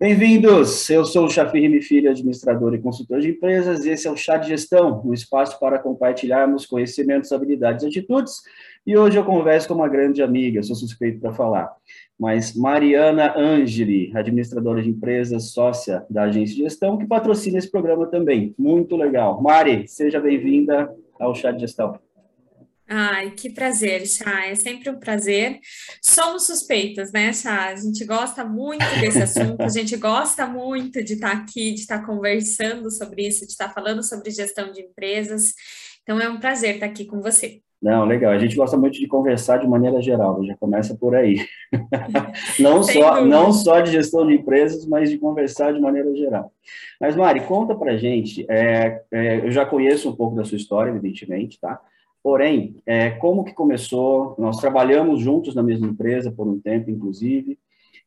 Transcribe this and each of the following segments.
Bem-vindos! Eu sou o Chafir Filho, administrador e consultor de empresas, e esse é o Chá de Gestão, um espaço para compartilharmos conhecimentos, habilidades e atitudes. E hoje eu converso com uma grande amiga, sou suspeito para falar, mas Mariana Angeli, administradora de empresas, sócia da agência de gestão, que patrocina esse programa também. Muito legal. Mari, seja bem-vinda ao Chá de Gestão. Ai, que prazer, Chá. É sempre um prazer. Somos suspeitas, né, Chá? A gente gosta muito desse assunto, a gente gosta muito de estar aqui, de estar conversando sobre isso, de estar falando sobre gestão de empresas. Então, é um prazer estar aqui com você. Não, legal. A gente gosta muito de conversar de maneira geral, já começa por aí. não, só, não só de gestão de empresas, mas de conversar de maneira geral. Mas, Mari, conta pra gente. É, é, eu já conheço um pouco da sua história, evidentemente, tá? Porém, é, como que começou? Nós trabalhamos juntos na mesma empresa por um tempo, inclusive.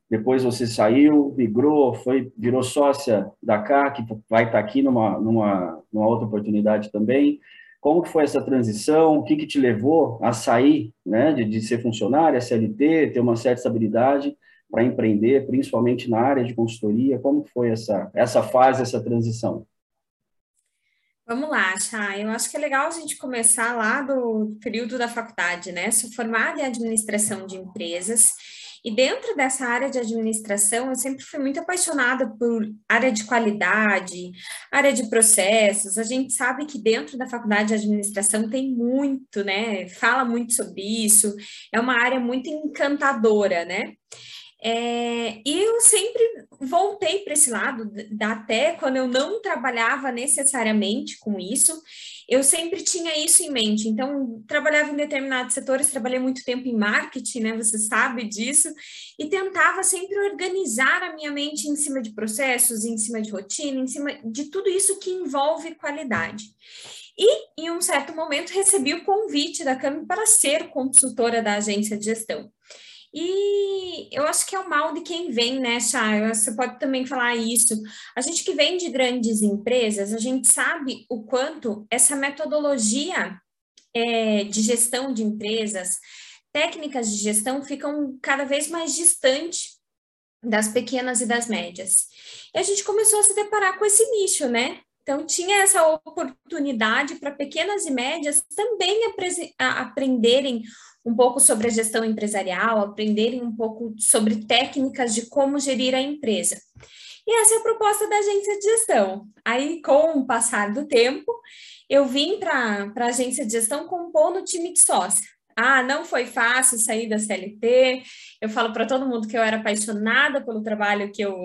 Depois você saiu, migrou, foi, virou sócia da CAC, que vai estar aqui numa, numa, numa outra oportunidade também. Como que foi essa transição? O que, que te levou a sair né, de, de ser funcionária, CLT, ter uma certa estabilidade para empreender, principalmente na área de consultoria? Como foi essa, essa fase, essa transição? Vamos lá, Chá. Eu acho que é legal a gente começar lá do período da faculdade, né? Sou formada em administração de empresas e dentro dessa área de administração, eu sempre fui muito apaixonada por área de qualidade, área de processos. A gente sabe que dentro da faculdade de administração tem muito, né? Fala muito sobre isso. É uma área muito encantadora, né? É, e eu sempre voltei para esse lado, até quando eu não trabalhava necessariamente com isso, eu sempre tinha isso em mente. Então, trabalhava em determinados setores, trabalhei muito tempo em marketing, né? Você sabe disso, e tentava sempre organizar a minha mente em cima de processos, em cima de rotina, em cima de tudo isso que envolve qualidade. E, em um certo momento, recebi o convite da Cami para ser consultora da agência de gestão. E eu acho que é o mal de quem vem, né, Chay? Você pode também falar isso. A gente que vem de grandes empresas, a gente sabe o quanto essa metodologia é, de gestão de empresas, técnicas de gestão ficam cada vez mais distantes das pequenas e das médias. E a gente começou a se deparar com esse nicho, né? Então, tinha essa oportunidade para pequenas e médias também aprenderem um pouco sobre a gestão empresarial, aprenderem um pouco sobre técnicas de como gerir a empresa. E essa é a proposta da agência de gestão. Aí, com o passar do tempo, eu vim para a agência de gestão compor no time de sócia. Ah, não foi fácil sair da CLT. Eu falo para todo mundo que eu era apaixonada pelo trabalho que eu,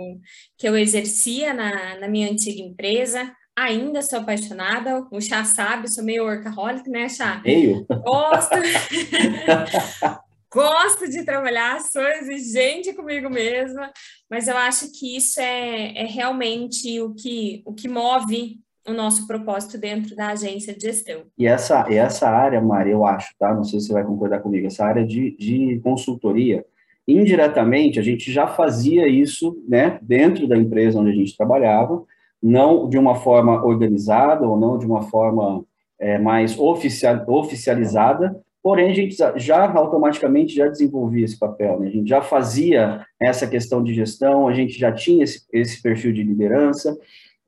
que eu exercia na, na minha antiga empresa ainda sou apaixonada. O Chá sabe, sou meio workaholic, né, Chá? Meio? Gosto. Gosto de trabalhar, sou exigente comigo mesma, mas eu acho que isso é, é realmente o que, o que move o nosso propósito dentro da agência de gestão. E essa, essa área, Mari, eu acho, tá? Não sei se você vai concordar comigo, essa área de, de consultoria, indiretamente, a gente já fazia isso, né, dentro da empresa onde a gente trabalhava, não de uma forma organizada ou não de uma forma é, mais oficial, oficializada, porém a gente já automaticamente já desenvolvia esse papel, né? a gente já fazia essa questão de gestão, a gente já tinha esse, esse perfil de liderança,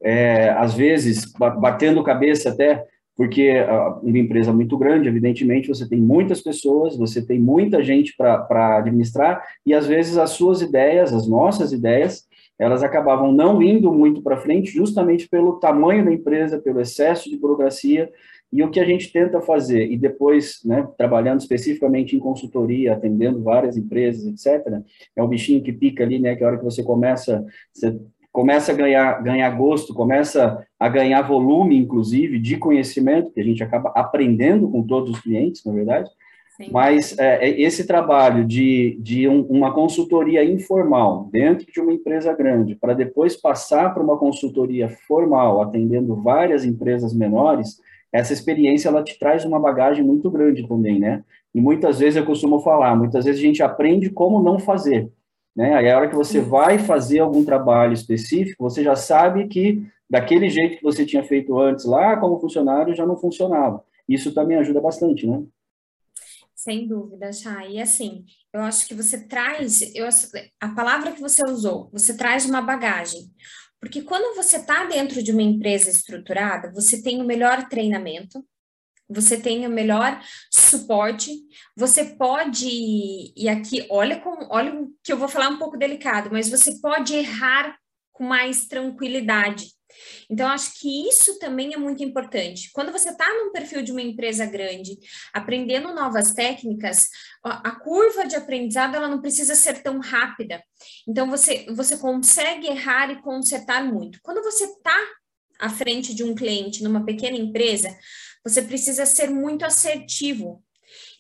é, às vezes batendo cabeça até, porque uma empresa muito grande, evidentemente, você tem muitas pessoas, você tem muita gente para administrar, e às vezes as suas ideias, as nossas ideias, elas acabavam não indo muito para frente, justamente pelo tamanho da empresa, pelo excesso de burocracia, e o que a gente tenta fazer, e depois, né, trabalhando especificamente em consultoria, atendendo várias empresas, etc., é o bichinho que pica ali, né, que a hora que você começa, você começa a ganhar, ganhar gosto, começa a ganhar volume, inclusive, de conhecimento, que a gente acaba aprendendo com todos os clientes, na é mas é, é, esse trabalho de, de um, uma consultoria informal dentro de uma empresa grande, para depois passar para uma consultoria formal, atendendo várias empresas menores, essa experiência ela te traz uma bagagem muito grande também, né? E muitas vezes eu costumo falar, muitas vezes a gente aprende como não fazer, né? Aí a hora que você vai fazer algum trabalho específico, você já sabe que daquele jeito que você tinha feito antes lá como funcionário já não funcionava. Isso também ajuda bastante, né? Sem dúvida, Chay. E assim, eu acho que você traz, eu, a palavra que você usou, você traz uma bagagem. Porque quando você está dentro de uma empresa estruturada, você tem o melhor treinamento, você tem o melhor suporte, você pode, e aqui, olha, com, olha que eu vou falar um pouco delicado, mas você pode errar com mais tranquilidade. Então, acho que isso também é muito importante. Quando você está num perfil de uma empresa grande, aprendendo novas técnicas, a curva de aprendizado ela não precisa ser tão rápida. Então, você, você consegue errar e consertar muito. Quando você está à frente de um cliente numa pequena empresa, você precisa ser muito assertivo.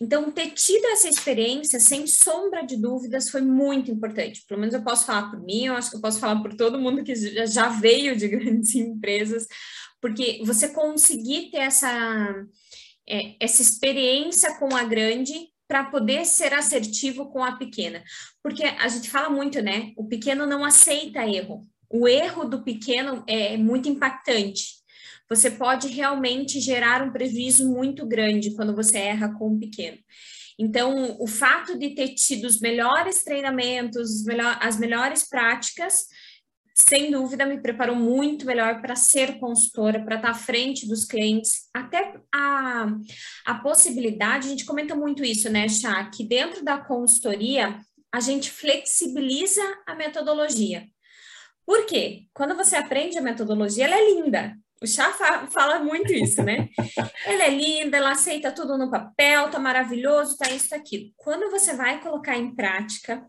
Então, ter tido essa experiência, sem sombra de dúvidas, foi muito importante. Pelo menos eu posso falar por mim, eu acho que eu posso falar por todo mundo que já veio de grandes empresas, porque você conseguir ter essa, é, essa experiência com a grande para poder ser assertivo com a pequena. Porque a gente fala muito, né? O pequeno não aceita erro. O erro do pequeno é muito impactante você pode realmente gerar um prejuízo muito grande quando você erra com um pequeno. Então, o fato de ter tido os melhores treinamentos, as melhores práticas, sem dúvida me preparou muito melhor para ser consultora, para estar à frente dos clientes. Até a, a possibilidade, a gente comenta muito isso, né, Chá, que dentro da consultoria a gente flexibiliza a metodologia. Por quê? Quando você aprende a metodologia, ela é linda. O chá fala muito isso, né? ela é linda, ela aceita tudo no papel, tá maravilhoso, tá isso, tá aquilo. Quando você vai colocar em prática,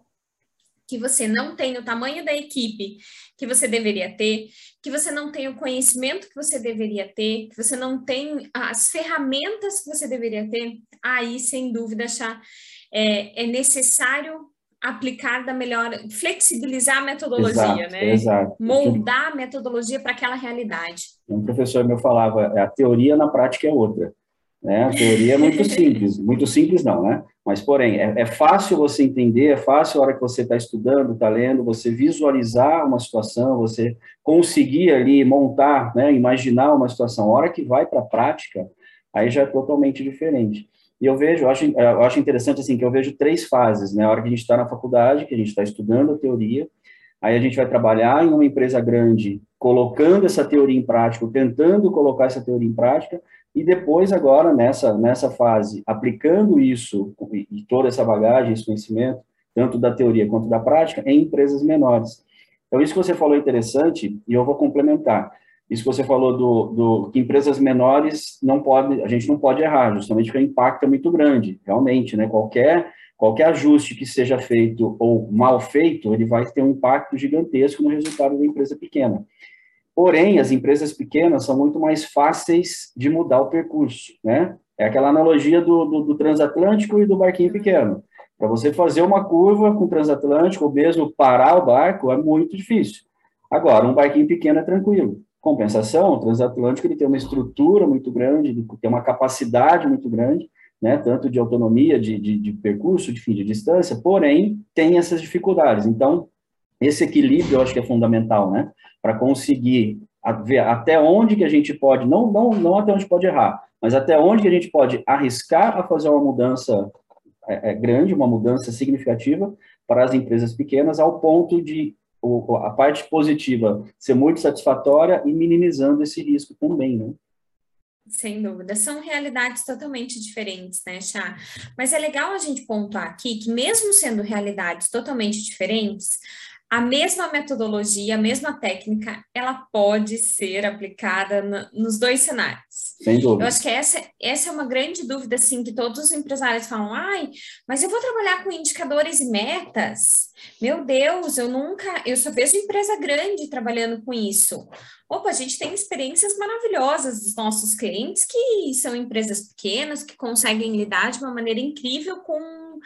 que você não tem o tamanho da equipe que você deveria ter, que você não tem o conhecimento que você deveria ter, que você não tem as ferramentas que você deveria ter, aí, sem dúvida, chá, é, é necessário aplicar da melhor, flexibilizar a metodologia, exato, né? Exato. Moldar a metodologia para aquela realidade. Um professor meu falava, a teoria na prática é outra. Né? A teoria é muito simples, muito simples não, né? Mas, porém, é, é fácil você entender, é fácil a hora que você está estudando, está lendo, você visualizar uma situação, você conseguir ali montar, né, imaginar uma situação. A hora que vai para a prática, aí já é totalmente diferente. E eu vejo, eu acho, eu acho interessante assim que eu vejo três fases, né? A hora que a gente está na faculdade, que a gente está estudando a teoria, aí a gente vai trabalhar em uma empresa grande, colocando essa teoria em prática, tentando colocar essa teoria em prática, e depois agora nessa nessa fase, aplicando isso e toda essa bagagem, esse conhecimento, tanto da teoria quanto da prática, em empresas menores. Então isso que você falou é interessante e eu vou complementar. Isso que você falou do, do que empresas menores não pode, a gente não pode errar, justamente porque o impacto é muito grande, realmente, né? Qualquer qualquer ajuste que seja feito ou mal feito, ele vai ter um impacto gigantesco no resultado da empresa pequena. Porém, as empresas pequenas são muito mais fáceis de mudar o percurso, né? É aquela analogia do, do, do transatlântico e do barquinho pequeno. Para você fazer uma curva com o transatlântico, ou mesmo parar o barco, é muito difícil. Agora, um barquinho pequeno é tranquilo. Compensação, o transatlântico ele tem uma estrutura muito grande, tem uma capacidade muito grande, né, tanto de autonomia, de, de, de percurso, de fim de distância, porém tem essas dificuldades. Então, esse equilíbrio eu acho que é fundamental, né, para conseguir ver até onde que a gente pode, não, não, não até onde pode errar, mas até onde que a gente pode arriscar a fazer uma mudança é, é, grande, uma mudança significativa para as empresas pequenas, ao ponto de a parte positiva ser muito satisfatória e minimizando esse risco também, né? Sem dúvida, são realidades totalmente diferentes, né, Chá? Mas é legal a gente pontuar aqui que, mesmo sendo realidades totalmente diferentes, a mesma metodologia, a mesma técnica, ela pode ser aplicada no, nos dois cenários. Sem dúvida. Eu acho que essa, essa é uma grande dúvida, assim, que todos os empresários falam, ai, mas eu vou trabalhar com indicadores e metas? Meu Deus, eu nunca, eu só vejo empresa grande trabalhando com isso. Opa, a gente tem experiências maravilhosas dos nossos clientes que são empresas pequenas, que conseguem lidar de uma maneira incrível com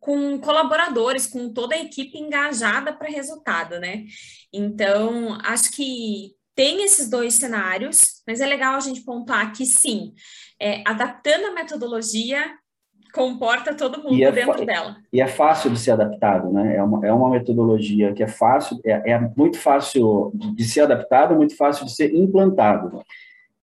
com colaboradores, com toda a equipe engajada para resultado, né? Então, acho que tem esses dois cenários, mas é legal a gente pontuar que sim, é, adaptando a metodologia comporta todo mundo é dentro dela. E é fácil de ser adaptado, né? É uma, é uma metodologia que é fácil, é, é muito fácil de, ser adaptado, muito fácil de ser implantado.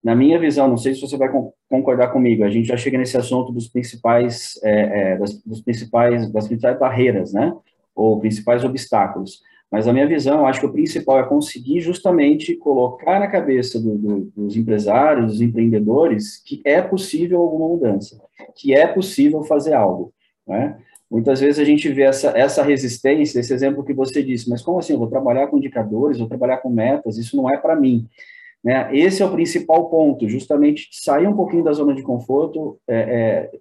Na minha visão, não sei se você vai concordar comigo, a gente já chega nesse assunto dos principais, é, é, das, dos principais, das principais barreiras, né? Ou principais obstáculos. Mas a minha visão, acho que o principal é conseguir justamente colocar na cabeça do, do, dos empresários, dos empreendedores, que é possível alguma mudança, que é possível fazer algo, né? Muitas vezes a gente vê essa, essa resistência, esse exemplo que você disse, mas como assim? Eu vou trabalhar com indicadores, vou trabalhar com metas, isso não é para mim. Né? Esse é o principal ponto, justamente sair um pouquinho da zona de conforto, é, é,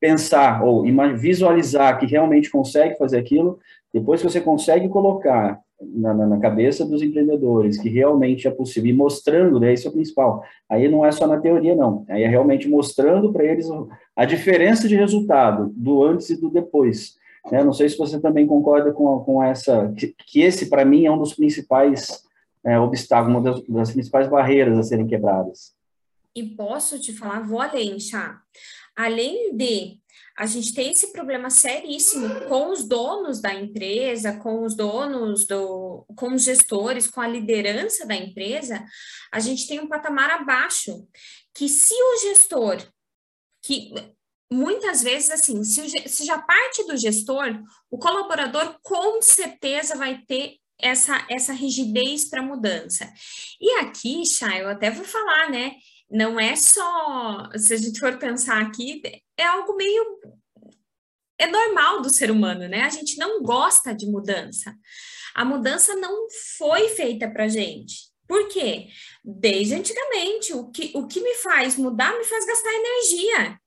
pensar ou visualizar que realmente consegue fazer aquilo, depois que você consegue colocar na, na, na, cabeça dos empreendedores que realmente é possível, e mostrando, né, é o principal, aí não é só na teoria, não, aí é realmente mostrando para eles a diferença de resultado do antes e do depois. Né? Não sei se você também concorda com, com essa, que, que esse, para mim, é um dos principais é, obstáculo, uma das, das, principais barreiras a serem quebradas. E posso te falar, vou além, Chá. Além de a gente ter esse problema seríssimo com os donos da empresa, com os donos do, com os gestores, com a liderança da empresa, a gente tem um patamar abaixo que se o gestor que muitas vezes assim, se, se já parte do gestor, o colaborador com certeza vai ter essa, essa rigidez para mudança. E aqui, Chay, eu até vou falar, né? Não é só, se a gente for pensar aqui, é algo meio. É normal do ser humano, né? A gente não gosta de mudança. A mudança não foi feita para gente. Por quê? Desde antigamente, o que, o que me faz mudar me faz gastar energia.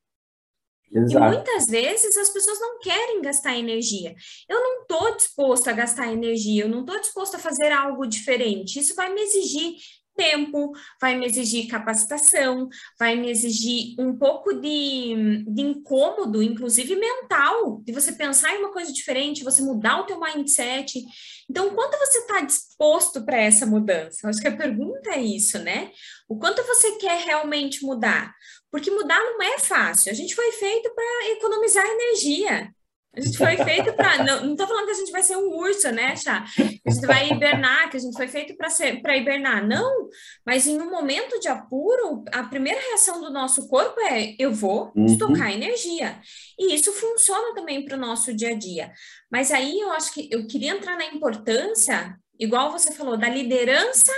Exato. E muitas vezes as pessoas não querem gastar energia. Eu não estou disposto a gastar energia, eu não estou disposto a fazer algo diferente. Isso vai me exigir tempo, vai me exigir capacitação, vai me exigir um pouco de, de incômodo, inclusive mental, de você pensar em uma coisa diferente, você mudar o teu mindset. Então, quanto você está disposto para essa mudança? Acho que a pergunta é isso, né? O quanto você quer realmente mudar? Porque mudar não é fácil. A gente foi feito para economizar energia. A gente foi feito para. Não estou falando que a gente vai ser um urso, né, Chá? Que a gente vai hibernar, que a gente foi feito para hibernar. Não, mas em um momento de apuro, a primeira reação do nosso corpo é: eu vou uhum. estocar energia. E isso funciona também para o nosso dia a dia. Mas aí eu acho que eu queria entrar na importância, igual você falou, da liderança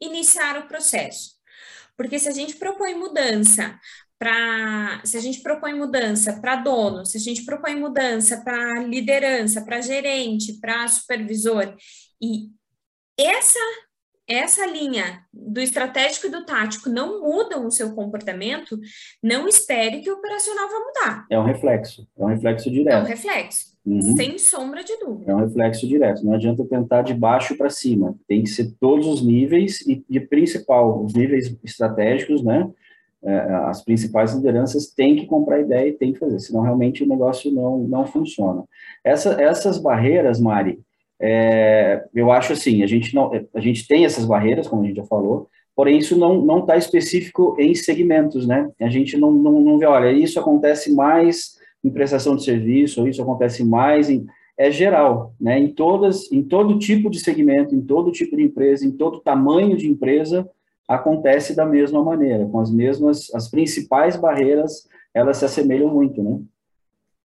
iniciar o processo. Porque se a gente propõe mudança para se a gente propõe mudança para dono, se a gente propõe mudança para liderança, para gerente, para supervisor, e essa essa linha do estratégico e do tático não mudam o seu comportamento, não espere que o operacional vá mudar. É um reflexo, é um reflexo direto. É um reflexo, uhum. sem sombra de dúvida. É um reflexo direto, não adianta tentar de baixo para cima, tem que ser todos os níveis e, de principal, os níveis estratégicos, né? É, as principais lideranças têm que comprar ideia e têm que fazer, senão realmente o negócio não, não funciona. Essa, essas barreiras, Mari, é, eu acho assim, a gente, não, a gente tem essas barreiras, como a gente já falou, porém isso não está específico em segmentos, né? A gente não, não, não vê, olha, isso acontece mais em prestação de serviço, ou isso acontece mais em... É geral, né? Em todas, em todo tipo de segmento, em todo tipo de empresa, em todo tamanho de empresa, acontece da mesma maneira, com as mesmas, as principais barreiras, elas se assemelham muito, né?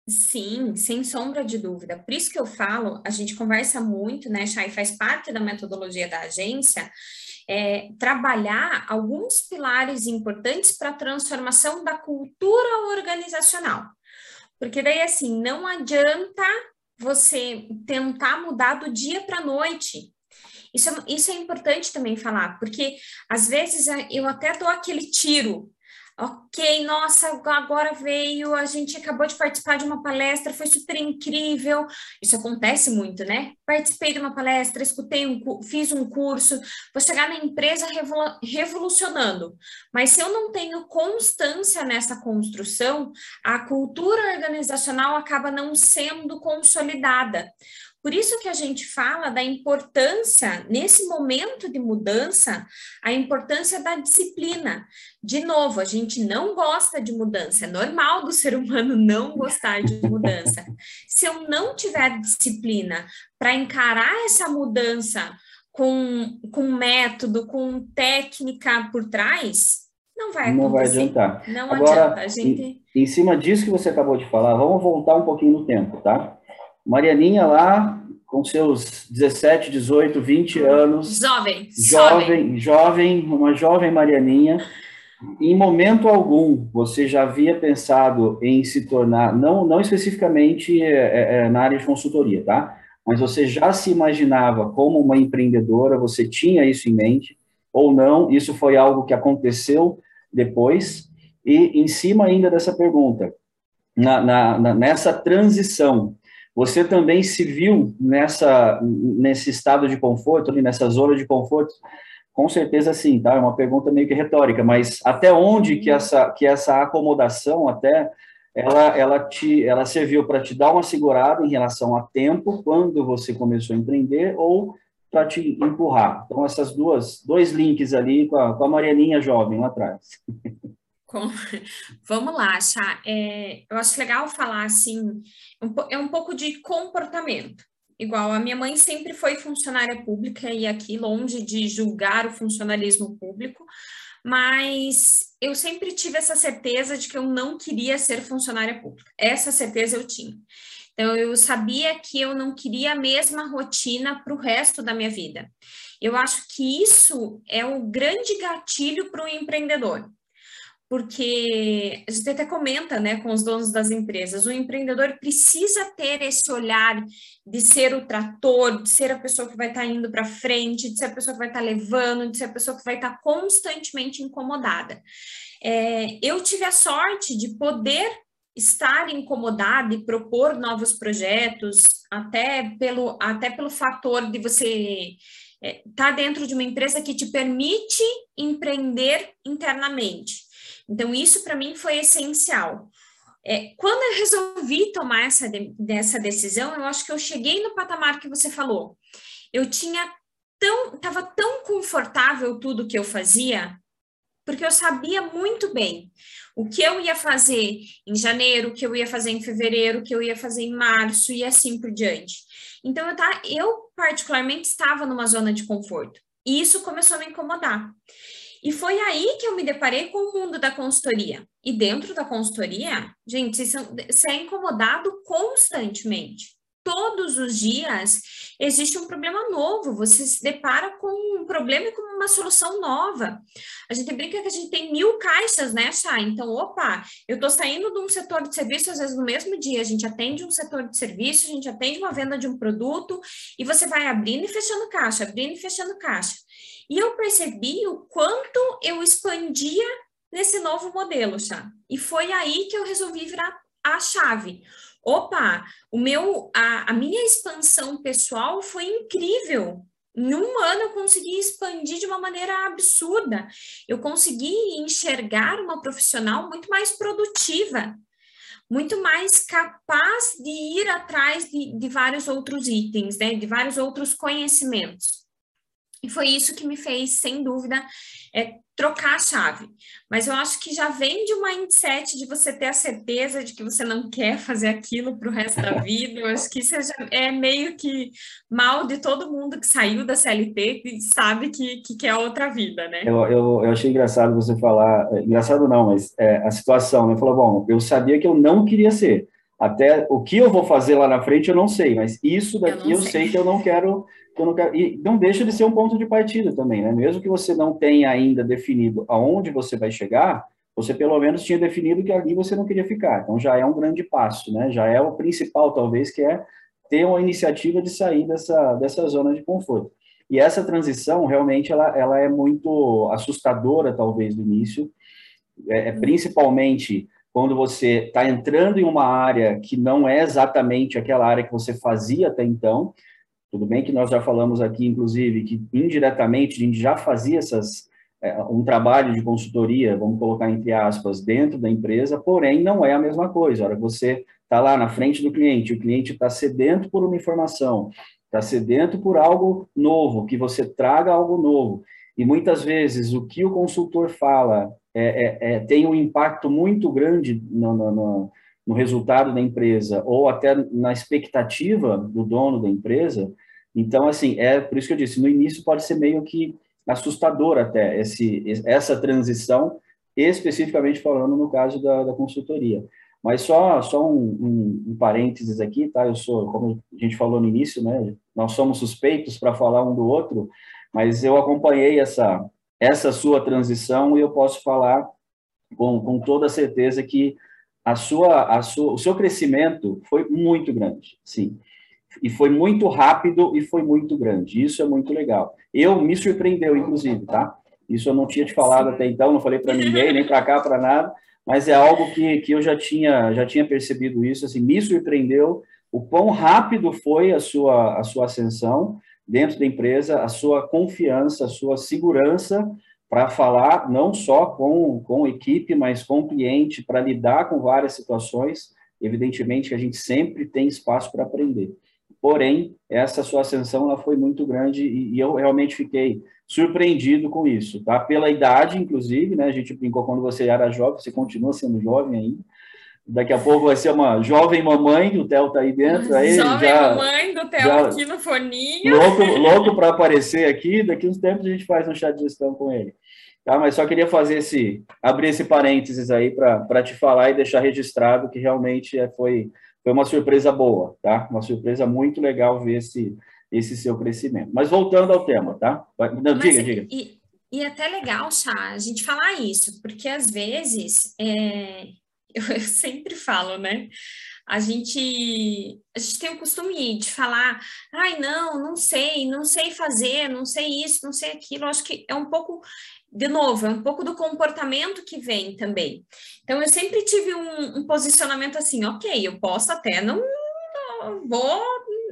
Sim, sem sombra de dúvida. Por isso que eu falo, a gente conversa muito, né, Chay, faz parte da metodologia da agência, é, trabalhar alguns pilares importantes para a transformação da cultura organizacional. Porque daí, assim, não adianta você tentar mudar do dia para a noite. Isso é, isso é importante também falar, porque às vezes eu até dou aquele tiro. Ok, nossa, agora veio, a gente acabou de participar de uma palestra, foi super incrível. Isso acontece muito, né? Participei de uma palestra, escutei um, fiz um curso, vou chegar na empresa revolucionando. Mas se eu não tenho constância nessa construção, a cultura organizacional acaba não sendo consolidada. Por isso que a gente fala da importância, nesse momento de mudança, a importância da disciplina. De novo, a gente não gosta de mudança, é normal do ser humano não gostar de mudança. Se eu não tiver disciplina para encarar essa mudança com, com método, com técnica por trás, não vai acontecer. Não vai adiantar. Não Agora, adianta. A gente... em, em cima disso que você acabou de falar, vamos voltar um pouquinho no tempo, tá? Marianinha lá, com seus 17, 18, 20 anos. Jovem. Jovem, jovem, uma jovem Marianinha. Em momento algum, você já havia pensado em se tornar, não, não especificamente é, é, é na área de consultoria, tá? Mas você já se imaginava como uma empreendedora, você tinha isso em mente, ou não? Isso foi algo que aconteceu depois? E em cima ainda dessa pergunta, na, na, nessa transição, você também se viu nessa, nesse estado de conforto, ali nessa zona de conforto? Com certeza sim, tá? É uma pergunta meio que retórica, mas até onde que essa, que essa acomodação até ela, ela, te, ela serviu para te dar uma segurada em relação a tempo, quando você começou a empreender, ou para te empurrar. Então, essas duas, dois links ali com a, com a Marianinha jovem lá atrás. Vamos lá, Chá. É, eu acho legal falar assim, um, é um pouco de comportamento. Igual a minha mãe sempre foi funcionária pública e aqui longe de julgar o funcionalismo público, mas eu sempre tive essa certeza de que eu não queria ser funcionária pública. Essa certeza eu tinha. Então eu sabia que eu não queria a mesma rotina para o resto da minha vida. Eu acho que isso é o grande gatilho para o empreendedor porque a gente até comenta né, com os donos das empresas, o empreendedor precisa ter esse olhar de ser o trator, de ser a pessoa que vai estar tá indo para frente, de ser a pessoa que vai estar tá levando, de ser a pessoa que vai estar tá constantemente incomodada. É, eu tive a sorte de poder estar incomodada e propor novos projetos, até pelo, até pelo fator de você estar é, tá dentro de uma empresa que te permite empreender internamente. Então, isso para mim foi essencial. É, quando eu resolvi tomar essa, de, decisão, eu acho que eu cheguei no patamar que você falou. Eu tinha tão, estava tão confortável tudo que eu fazia, porque eu sabia muito bem o que eu ia fazer em janeiro, o que eu ia fazer em fevereiro, o que eu ia fazer em março e assim por diante. Então, eu, tá, eu particularmente estava numa zona de conforto. E isso começou a me incomodar. E foi aí que eu me deparei com o mundo da consultoria. E dentro da consultoria, gente, você é incomodado constantemente. Todos os dias existe um problema novo, você se depara com um problema e com uma solução nova. A gente brinca que a gente tem mil caixas, né, Chá? Então, opa, eu estou saindo de um setor de serviço, às vezes no mesmo dia, a gente atende um setor de serviço, a gente atende uma venda de um produto, e você vai abrindo e fechando caixa, abrindo e fechando caixa. E eu percebi o quanto eu expandia nesse novo modelo, já. E foi aí que eu resolvi virar a chave. Opa, o meu, a, a minha expansão pessoal foi incrível. Em um ano eu consegui expandir de uma maneira absurda. Eu consegui enxergar uma profissional muito mais produtiva, muito mais capaz de ir atrás de, de vários outros itens, né? de vários outros conhecimentos. E foi isso que me fez, sem dúvida, é, trocar a chave. Mas eu acho que já vem de um mindset de você ter a certeza de que você não quer fazer aquilo para o resto da vida. Eu acho que isso é meio que mal de todo mundo que saiu da CLT e sabe que, que quer outra vida, né? Eu, eu, eu achei engraçado você falar, é, engraçado não, mas é, a situação, né? Falou, bom, eu sabia que eu não queria ser. Até o que eu vou fazer lá na frente eu não sei, mas isso daqui eu, eu sei. sei que eu não quero não quero, e não deixa de ser um ponto de partida também, né? Mesmo que você não tenha ainda definido aonde você vai chegar, você pelo menos tinha definido que ali você não queria ficar. Então já é um grande passo, né? Já é o principal, talvez, que é ter uma iniciativa de sair dessa, dessa zona de conforto. E essa transição, realmente, ela, ela é muito assustadora, talvez, no início, é, é principalmente quando você está entrando em uma área que não é exatamente aquela área que você fazia até então, tudo bem que nós já falamos aqui, inclusive, que indiretamente a gente já fazia essas, é, um trabalho de consultoria, vamos colocar entre aspas, dentro da empresa, porém não é a mesma coisa. A hora que você está lá na frente do cliente, o cliente está sedento por uma informação, está sedento por algo novo, que você traga algo novo. E muitas vezes o que o consultor fala é, é, é tem um impacto muito grande no, no, no no resultado da empresa ou até na expectativa do dono da empresa, Então, assim, é por isso que eu disse, no início pode ser meio que assustador até esse, essa transição, especificamente falando no caso da, da consultoria. Mas só, só um, um, um, parênteses aqui, tá? Eu sou, como a gente falou no início, né? Nós somos suspeitos para falar um do outro, mas eu acompanhei essa, essa sua transição e eu posso falar com, com toda certeza que a sua, a sua, o seu crescimento foi muito grande, sim. E foi muito rápido e foi muito grande. Isso é muito legal. Eu me surpreendeu, inclusive, tá? Isso eu não tinha te falado até então, não falei para ninguém, nem para cá, para nada mas é algo que, que eu já tinha, já tinha percebido isso, assim, me surpreendeu o quão rápido foi a sua, a sua ascensão dentro da empresa, a sua confiança, a sua segurança para falar não só com, com equipe, mas com cliente, para lidar com várias situações. Evidentemente a gente sempre tem espaço para aprender. Porém, essa sua ascensão ela foi muito grande e, e eu realmente fiquei surpreendido com isso, tá? Pela idade, inclusive, né? A gente brincou quando você era jovem, você continua sendo jovem ainda. Daqui a pouco vai ser uma jovem mamãe, o Theo tá aí dentro. Aí jovem já, mamãe do Theo aqui no foninho. Louco, louco para aparecer aqui, daqui uns tempos a gente faz um chat de gestão com ele. Tá? Mas só queria fazer esse, abrir esse parênteses aí para te falar e deixar registrado que realmente é, foi, foi uma surpresa boa, tá? Uma surpresa muito legal ver esse, esse seu crescimento. Mas voltando ao tema, tá? Não, Mas, diga, diga. E, e é até legal, Chá, a gente falar isso, porque às vezes, é, eu, sempre falo, né? a gente, a gente tem o costume de falar, ai, não, não sei, não sei fazer, não sei isso, não sei aquilo. Acho que é um pouco, de novo, é um pouco do comportamento que vem também. Então, eu sempre tive um, um posicionamento assim, ok, eu posso até não, não vou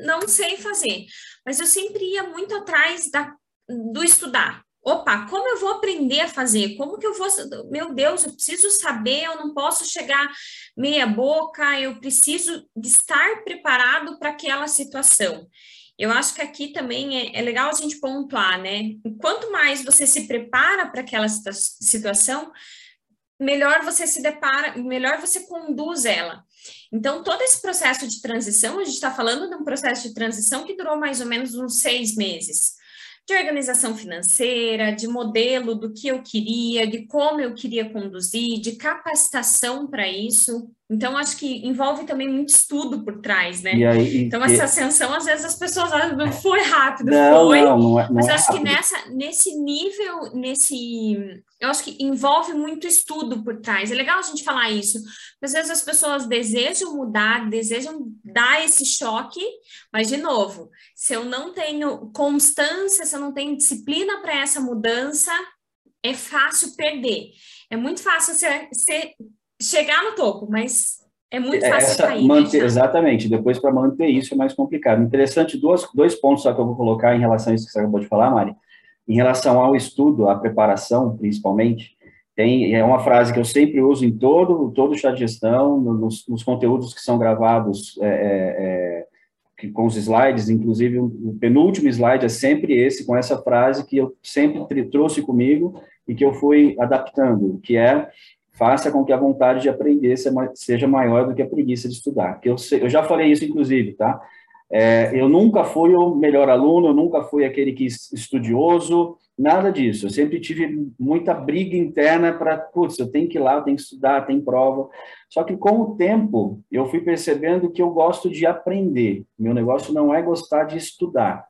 não sei fazer. Mas eu sempre ia muito atrás da, do estudar. Opa, como eu vou aprender a fazer? Como que eu vou. Meu Deus, eu preciso saber, eu não posso chegar meia boca, eu preciso estar preparado para aquela situação. Eu acho que aqui também é, é, legal a gente pontuar, né? Quanto mais você se prepara para aquela situação, melhor você se depara, melhor você conduz ela. Então, todo esse processo de transição, a gente está falando de um processo de transição que durou mais ou menos uns seis meses de organização financeira, de modelo do que eu queria, de como eu queria conduzir, de capacitação para isso. Então, acho que envolve também muito estudo por trás, né? Aí, então, essa ascensão, às vezes as pessoas acham foi rápido, não, foi. Não, não é, mas é acho que nessa, nesse nível, nesse. Eu acho que envolve muito estudo por trás. É legal a gente falar isso. Às vezes as pessoas desejam mudar, desejam dar esse choque, mas, de novo, se eu não tenho constância, se eu não tenho disciplina para essa mudança, é fácil perder. É muito fácil você, você chegar no topo, mas é muito é, fácil Essa, cair. Manter, né? exatamente, depois para manter isso é mais complicado. Interessante, duas, dois pontos só que eu vou colocar em relação a isso que você acabou de falar, Mari. Em relação ao estudo, à preparação, principalmente, tem, é uma frase que eu sempre uso em todo, todo o chat de gestão, nos, nos conteúdos que são gravados é, é, é com os slides, inclusive o penúltimo slide é sempre esse, com essa frase que eu sempre trouxe comigo e que eu fui adaptando, que é faça com que a vontade de aprender seja maior do que a preguiça de estudar. Que eu, eu já falei isso, inclusive, tá? É, eu nunca fui o melhor aluno, eu nunca fui aquele que estudioso, nada disso. Eu sempre tive muita briga interna para, putz, eu tenho que ir lá, eu tenho que estudar, tem prova. Só que com o tempo, eu fui percebendo que eu gosto de aprender. Meu negócio não é gostar de estudar.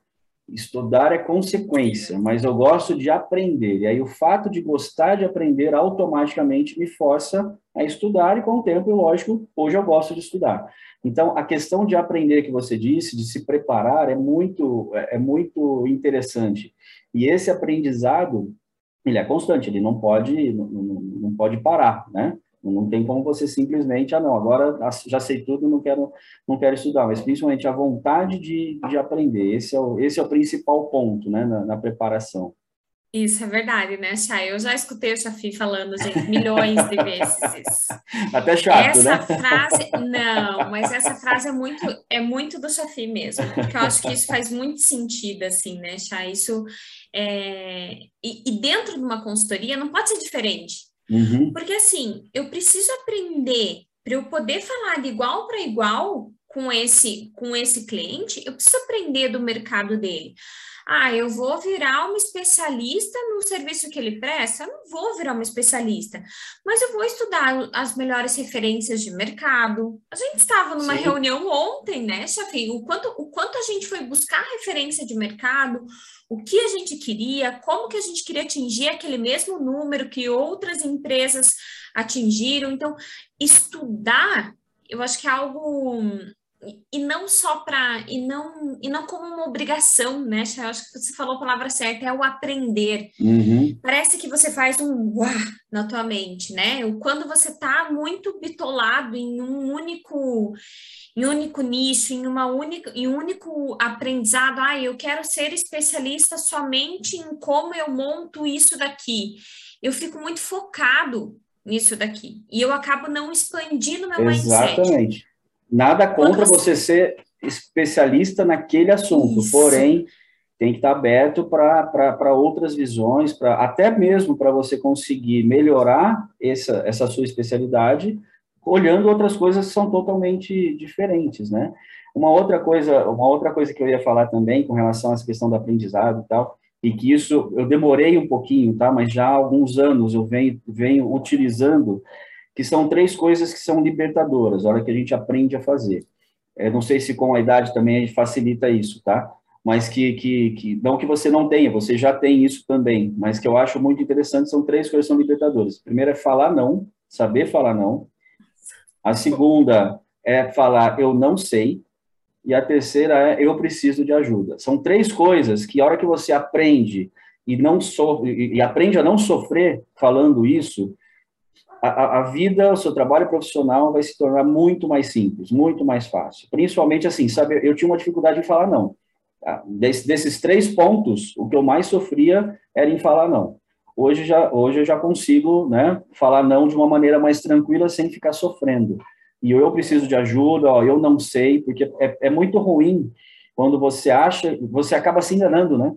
Estudar é consequência, mas eu gosto de aprender. E aí o fato de gostar de aprender automaticamente me força a estudar e com o tempo, lógico, hoje eu gosto de estudar. Então, a questão de aprender que você disse, de se preparar, é muito é, é muito interessante. E esse aprendizado, ele é constante, ele não pode não, não pode parar, né? Não tem como você simplesmente, ah, não, agora já sei tudo, não quero, não quero estudar, mas principalmente a vontade de, de aprender. Esse é, o, esse é o principal ponto, né, na, na preparação. Isso é verdade, né, Chay? Eu já escutei o Chafi falando, gente, milhões de vezes. Até chato, essa né? frase, não, mas essa frase é muito, é muito do Chafi mesmo, porque eu acho que isso faz muito sentido, assim, né, Chay? Isso, é... e, e dentro de uma consultoria não pode ser diferente. Uhum. Porque assim, eu preciso aprender para eu poder falar de igual para igual com esse com esse cliente, eu preciso aprender do mercado dele. Ah, eu vou virar uma especialista no serviço que ele presta? Eu não vou virar uma especialista, mas eu vou estudar as melhores referências de mercado. A gente estava numa Sim. reunião ontem, né, Chafi? O quanto, o quanto a gente foi buscar referência de mercado, o que a gente queria, como que a gente queria atingir aquele mesmo número que outras empresas atingiram. Então, estudar, eu acho que é algo e não só para e não e não como uma obrigação, né? Eu acho que você falou a palavra certa, é o aprender. Uhum. Parece que você faz um uá na tua mente, né? Quando você está muito bitolado em um único em um único nicho, em uma única em um único aprendizado, ah, eu quero ser especialista somente em como eu monto isso daqui. Eu fico muito focado nisso daqui e eu acabo não expandindo meu Exatamente. mindset. Nada contra você... ser especialista naquele assunto, Isso. porém tem que estar aberto para outras visões, para até mesmo para você conseguir melhorar essa, essa sua especialidade, olhando outras coisas que são totalmente diferentes, né? Uma outra coisa, uma outra coisa que eu ia falar também com relação a essa questão do aprendizado e tal, e que isso eu demorei um pouquinho, tá? Mas já há alguns anos eu venho, venho utilizando que são três coisas que são libertadoras, a hora que a gente aprende a fazer. É, não sei se com a idade também a gente facilita isso, tá? Mas que, que, que, não que você não tenha, você já tem isso também, mas que eu acho muito interessante, são três coisas que são libertadoras. A primeira é falar não, saber falar não. A segunda é falar eu não sei. E a terceira é eu preciso de ajuda. São três coisas que a hora que você aprende e não so, e, e aprende a não sofrer falando isso, a, a, vida, o seu trabalho profissional vai se tornar muito mais simples, muito mais fácil. Principalmente assim, sabe, eu tinha uma dificuldade em falar não. Tá? Des, desses três pontos, o que eu mais sofria era em falar não. Hoje, já, hoje eu já consigo né, falar não de uma maneira mais tranquila, sem ficar sofrendo. E eu preciso de ajuda, ó, eu não sei, porque é, é muito ruim quando você acha, você acaba se enganando, né?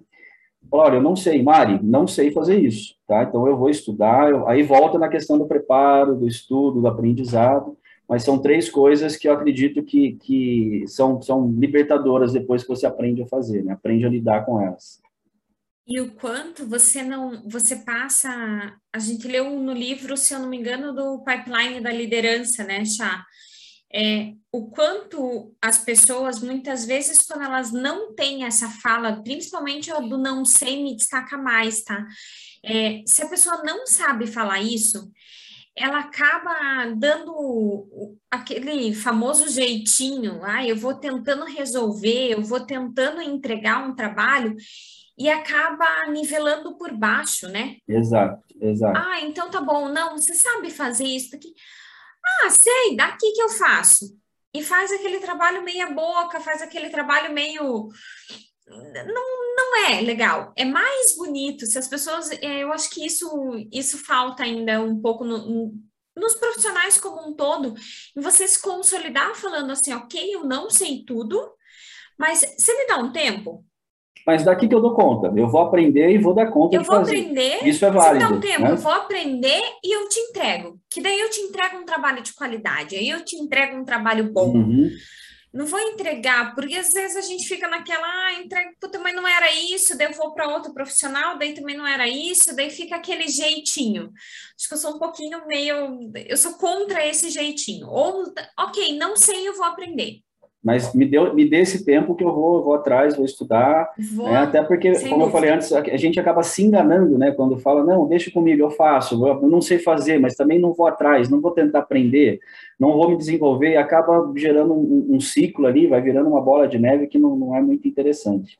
Olha, eu não sei, Mari, não sei fazer isso, tá? Então eu vou estudar, eu... aí volta na questão do preparo, do estudo, do aprendizado, mas são três coisas que eu acredito que, que são, são libertadoras depois que você aprende a fazer, né? Aprende a lidar com elas. E o quanto você não, você passa, a gente leu no livro, se eu não me engano, do pipeline da liderança, né, Chá? É, o quanto as pessoas, muitas vezes, quando elas não têm essa fala, principalmente do não sei, me destaca mais, tá? É, se a pessoa não sabe falar isso, ela acaba dando aquele famoso jeitinho, ah, eu vou tentando resolver, eu vou tentando entregar um trabalho e acaba nivelando por baixo, né? Exato, exato. Ah, então tá bom, não, você sabe fazer isso aqui. Ah, sei, daqui que eu faço. E faz aquele trabalho meia boca, faz aquele trabalho meio. Não, não é legal. É mais bonito se as pessoas. É, eu acho que isso, isso falta ainda um pouco no, nos profissionais como um todo, e você se consolidar falando assim, ok, eu não sei tudo, mas você me dá um tempo? Mas daqui que eu dou conta. Eu vou aprender e vou dar conta eu de fazer. Eu vou aprender. Isso é válido. Se dá um tempo, né? eu vou aprender e eu te entrego. Que daí eu te entrego um trabalho de qualidade. Aí eu te entrego um trabalho bom. Uhum. Não vou entregar, porque às vezes a gente fica naquela, ah, entrega, puta, mas não era isso, daí eu vou para outro profissional, daí também não era isso, daí fica aquele jeitinho. Acho que eu sou um pouquinho meio, eu sou contra esse jeitinho. Ou, ok, não sei, eu vou aprender. Mas me, deu, me dê esse tempo que eu vou, vou atrás, vou estudar. Vou, né? Até porque, como dúvida. eu falei antes, a gente acaba se enganando, né? Quando fala, não, deixa comigo, eu faço, eu não sei fazer, mas também não vou atrás, não vou tentar aprender, não vou me desenvolver, e acaba gerando um, um ciclo ali, vai virando uma bola de neve que não, não é muito interessante.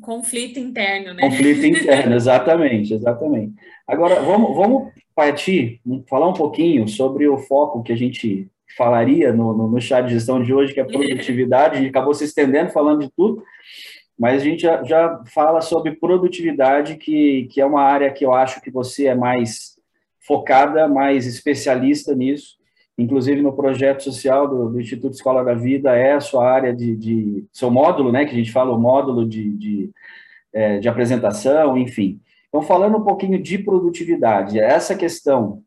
Conflito interno, né? Conflito interno, exatamente, exatamente. Agora, vamos, vamos partir, falar um pouquinho sobre o foco que a gente falaria no, no, no chá de gestão de hoje, que é produtividade, a gente acabou se estendendo falando de tudo, mas a gente já, já fala sobre produtividade, que, que é uma área que eu acho que você é mais focada, mais especialista nisso, inclusive no projeto social do, do, Instituto Escola da Vida, é a sua área de, de seu módulo, né, que a gente fala o módulo de, de, é, de apresentação, enfim. Então, falando um pouquinho de produtividade, essa questão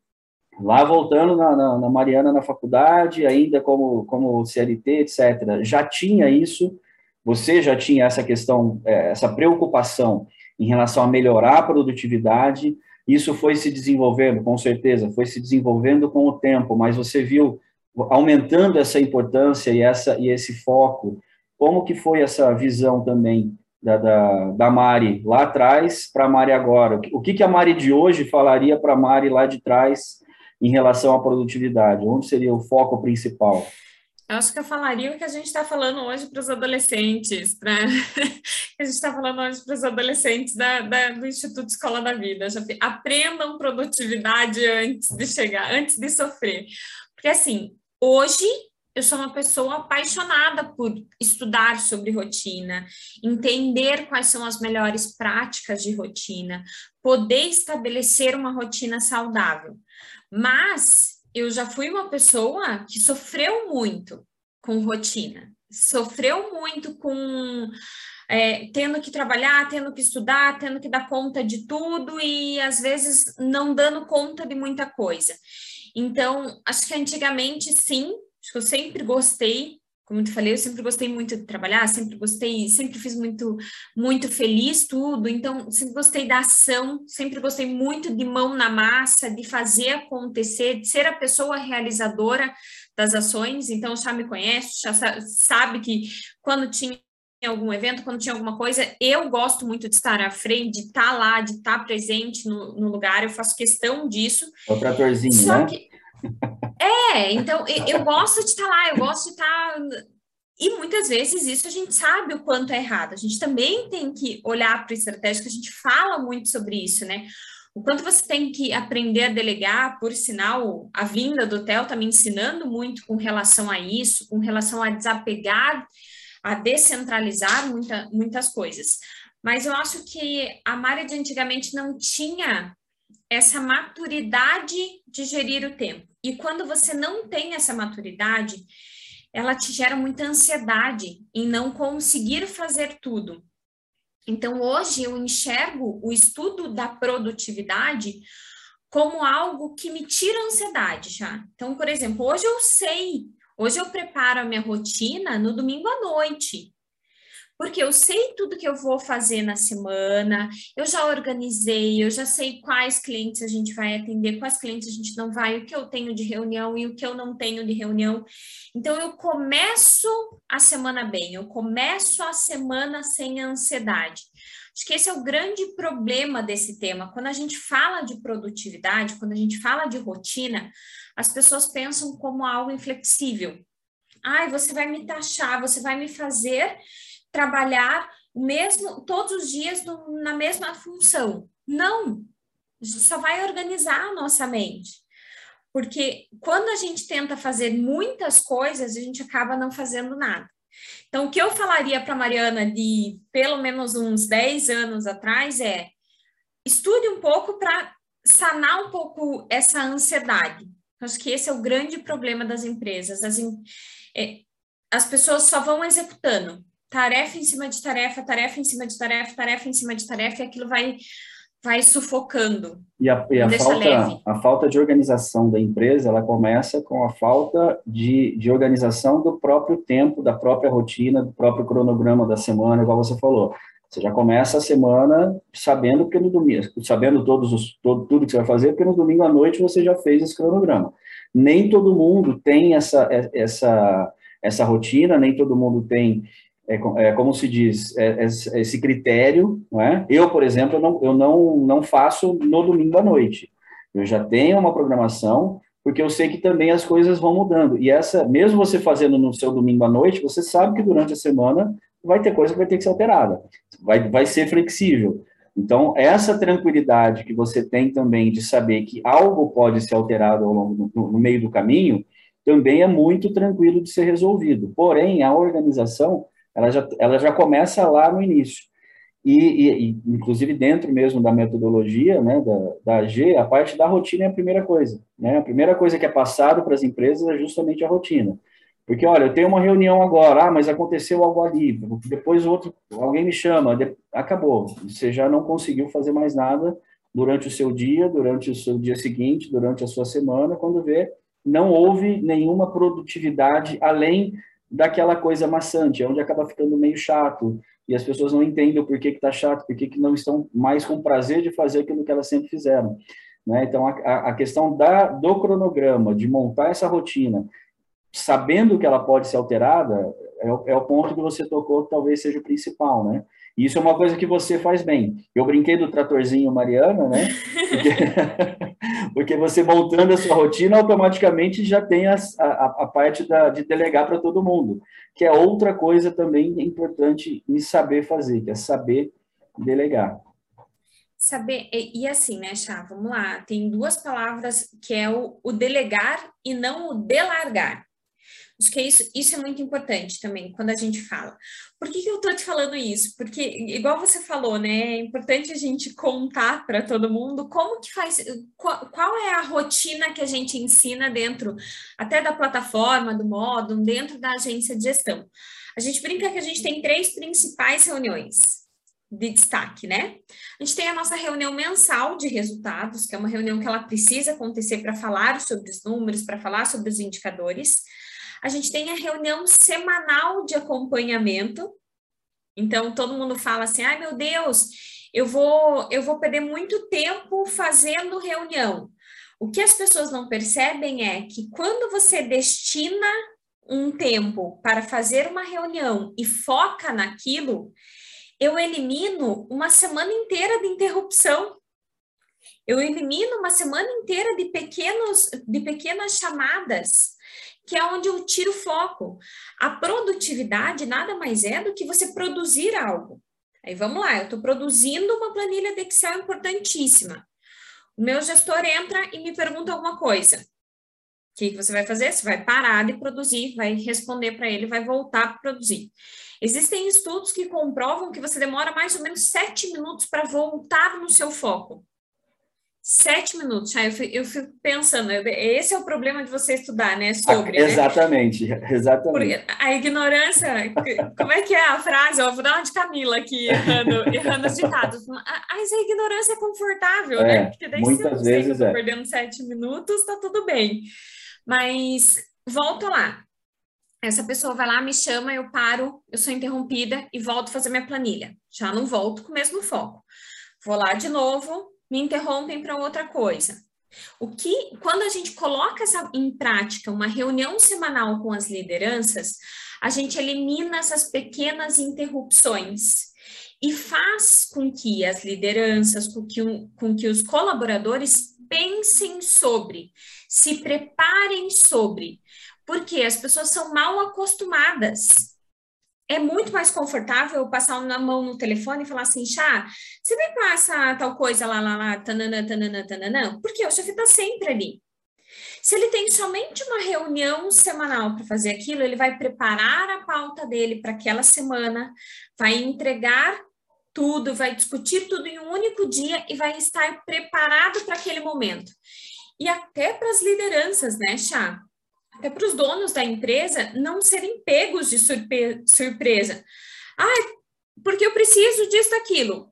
lá voltando na, na, na, Mariana na faculdade, ainda como, como CLT, etc., já tinha isso, você já tinha essa questão, é, essa preocupação em relação a melhorar a produtividade, isso foi se desenvolvendo, com certeza, foi se desenvolvendo com o tempo, mas você viu aumentando essa importância e, essa, e esse foco, como que foi essa visão também da, da, da Mari lá atrás para a Mari agora? O que, que a Mari de hoje falaria para a Mari lá de trás em relação à produtividade? Onde seria o foco principal? Eu acho que eu falaria o que a gente está falando hoje para os adolescentes, para a gente está falando hoje para os adolescentes da, da, do Instituto Escola da Vida. Já, aprendam produtividade antes de chegar, antes de sofrer. Porque assim, hoje eu sou uma pessoa apaixonada por estudar sobre rotina, entender quais são as melhores práticas de rotina, poder estabelecer uma rotina saudável. Mas eu já fui uma pessoa que sofreu muito com rotina, sofreu muito com é, tendo que trabalhar, tendo que estudar, tendo que dar conta de tudo e às vezes não dando conta de muita coisa. Então, acho que antigamente sim, acho que eu sempre gostei como te falei, eu sempre gostei muito de trabalhar, sempre gostei, sempre fiz muito, muito feliz tudo, então sempre gostei da ação, sempre gostei muito de mão na massa, de fazer acontecer, de ser a pessoa realizadora das ações, então já me conhece, já sabe que quando tinha algum evento, quando tinha alguma coisa, eu gosto muito de estar à frente, de estar lá, de estar presente no, no lugar, eu faço questão disso. É o tratorzinho, Só né? Que, é, então eu gosto de estar lá, eu gosto de estar. E muitas vezes isso a gente sabe o quanto é errado. A gente também tem que olhar para a estratégia, que a gente fala muito sobre isso, né? O quanto você tem que aprender a delegar, por sinal, a vinda do Theo está me ensinando muito com relação a isso, com relação a desapegar, a descentralizar muita, muitas coisas. Mas eu acho que a Mari de antigamente não tinha essa maturidade de gerir o tempo. E quando você não tem essa maturidade, ela te gera muita ansiedade em não conseguir fazer tudo. Então, hoje eu enxergo o estudo da produtividade como algo que me tira ansiedade já. Então, por exemplo, hoje eu sei, hoje eu preparo a minha rotina no domingo à noite porque eu sei tudo que eu vou fazer na semana, eu já organizei, eu já sei quais clientes a gente vai atender, quais clientes a gente não vai, o que eu tenho de reunião e o que eu não tenho de reunião. Então, eu começo a semana bem, eu começo a semana sem ansiedade. Acho que esse é o grande problema desse tema. Quando a gente fala de produtividade, quando a gente fala de rotina, as pessoas pensam como algo inflexível. Ai, você vai me taxar, você vai me fazer trabalhar mesmo todos os dias na mesma função. Não, só vai organizar a nossa mente. Porque quando a gente tenta fazer muitas coisas, a gente acaba não fazendo nada. Então, o que eu falaria para Mariana de pelo menos uns 10 anos atrás é estude um pouco para sanar um pouco essa ansiedade. Acho que esse é o grande problema das empresas. As, é, as pessoas só vão executando tarefa em cima de tarefa, tarefa em cima de tarefa, tarefa em cima de tarefa, e aquilo vai, vai sufocando. E, a, e a falta, a falta de organização da empresa, ela começa com a falta de, de organização do próprio tempo, da própria rotina, do próprio cronograma da semana, igual você falou. Você já começa a semana sabendo que no domingo, sabendo todos os, todo, tudo que você vai fazer, porque no domingo à noite você já fez esse cronograma. Nem todo mundo tem essa, essa, essa rotina, nem todo mundo tem é, é, como se diz, é, é, esse critério, não é? Eu, por exemplo, eu, não, eu não, não faço no domingo à noite. Eu já tenho uma programação, porque eu sei que também as coisas vão mudando. E essa, mesmo você fazendo no seu domingo à noite, você sabe que durante a semana vai ter coisa que vai ter que ser alterada, vai, vai ser flexível. Então, essa tranquilidade que você tem também de saber que algo pode ser alterado ao longo no, no meio do caminho, também é muito tranquilo de ser resolvido. Porém, a organização ela já, ela já começa lá no início. E, e, e, inclusive dentro mesmo da metodologia né, da, da AG, a parte da rotina é a primeira coisa. Né? A primeira coisa que é passada para as empresas é justamente a rotina. Porque, olha, eu tenho uma reunião agora, ah, mas aconteceu algo ali, depois outro, alguém me chama, de, acabou. Você já não conseguiu fazer mais nada, durante o seu dia, durante o seu dia seguinte, durante a sua semana, quando vê, não houve nenhuma produtividade além daquela coisa maçante, onde acaba ficando meio chato, e as pessoas não entendem o porquê que está chato, porquê que não estão mais com prazer de fazer aquilo que elas sempre fizeram. Né? Então, a, a questão da, do cronograma, de montar essa rotina, sabendo que ela pode ser alterada, é, é o ponto que você tocou que talvez seja o principal, né? E isso é uma coisa que você faz bem. Eu brinquei do tratorzinho Mariana, né? Porque, porque você montando a sua rotina, automaticamente já tem a, a, a parte da, de delegar para todo mundo, que é outra coisa também importante em saber fazer, que é saber delegar. Saber, e, e assim, né, Chá, vamos lá, tem duas palavras que é o, o delegar e não o delargar. Acho que é isso, isso é muito importante também quando a gente fala. Por que, que eu estou te falando isso? Porque, igual você falou, né? É importante a gente contar para todo mundo como que faz, qual, qual, é a rotina que a gente ensina dentro até da plataforma, do módulo, dentro da agência de gestão. A gente brinca que a gente tem três principais reuniões de destaque, né? A gente tem a nossa reunião mensal de resultados, que é uma reunião que ela precisa acontecer para falar sobre os números, para falar sobre os indicadores. A gente tem a reunião semanal de acompanhamento. Então todo mundo fala assim: "Ai, meu Deus, eu vou eu vou perder muito tempo fazendo reunião". O que as pessoas não percebem é que quando você destina um tempo para fazer uma reunião e foca naquilo, eu elimino uma semana inteira de interrupção. Eu elimino uma semana inteira de pequenos de pequenas chamadas, que é onde eu tiro foco. A produtividade nada mais é do que você produzir algo. Aí vamos lá, eu estou produzindo uma planilha de Excel importantíssima. O meu gestor entra e me pergunta alguma coisa. O que, que você vai fazer? Você vai parar de produzir, vai responder para ele, vai voltar a produzir. Existem estudos que comprovam que você demora mais ou menos sete minutos para voltar no seu foco. Sete minutos, aí eu fico pensando, esse é o problema de você estudar, né? Sobre. Ah, exatamente, né? exatamente. Porque a ignorância, como é que é a frase? Eu vou dar uma de Camila aqui, errando, errando os ditados. Mas a ignorância é confortável, né? é, né? Porque daí muitas se vezes é. perdendo sete minutos, tá tudo bem. Mas volto lá. Essa pessoa vai lá, me chama, eu paro, eu sou interrompida e volto a fazer minha planilha. Já não volto com o mesmo foco. Vou lá de novo, me interrompem para outra coisa. O que, quando a gente coloca essa, em prática uma reunião semanal com as lideranças, a gente elimina essas pequenas interrupções e faz com que as lideranças, com que, com que os colaboradores pensem sobre, se preparem sobre, porque as pessoas são mal acostumadas. É muito mais confortável passar na mão no telefone e falar assim, chá, você me passa tal coisa lá, lá, lá, tananã, tananã, tananã, porque o chefe está sempre ali. Se ele tem somente uma reunião semanal para fazer aquilo, ele vai preparar a pauta dele para aquela semana, vai entregar tudo, vai discutir tudo em um único dia e vai estar preparado para aquele momento. E até para as lideranças, né, Chá? Até para os donos da empresa não serem pegos de surpre surpresa. Ah, porque eu preciso disso, daquilo.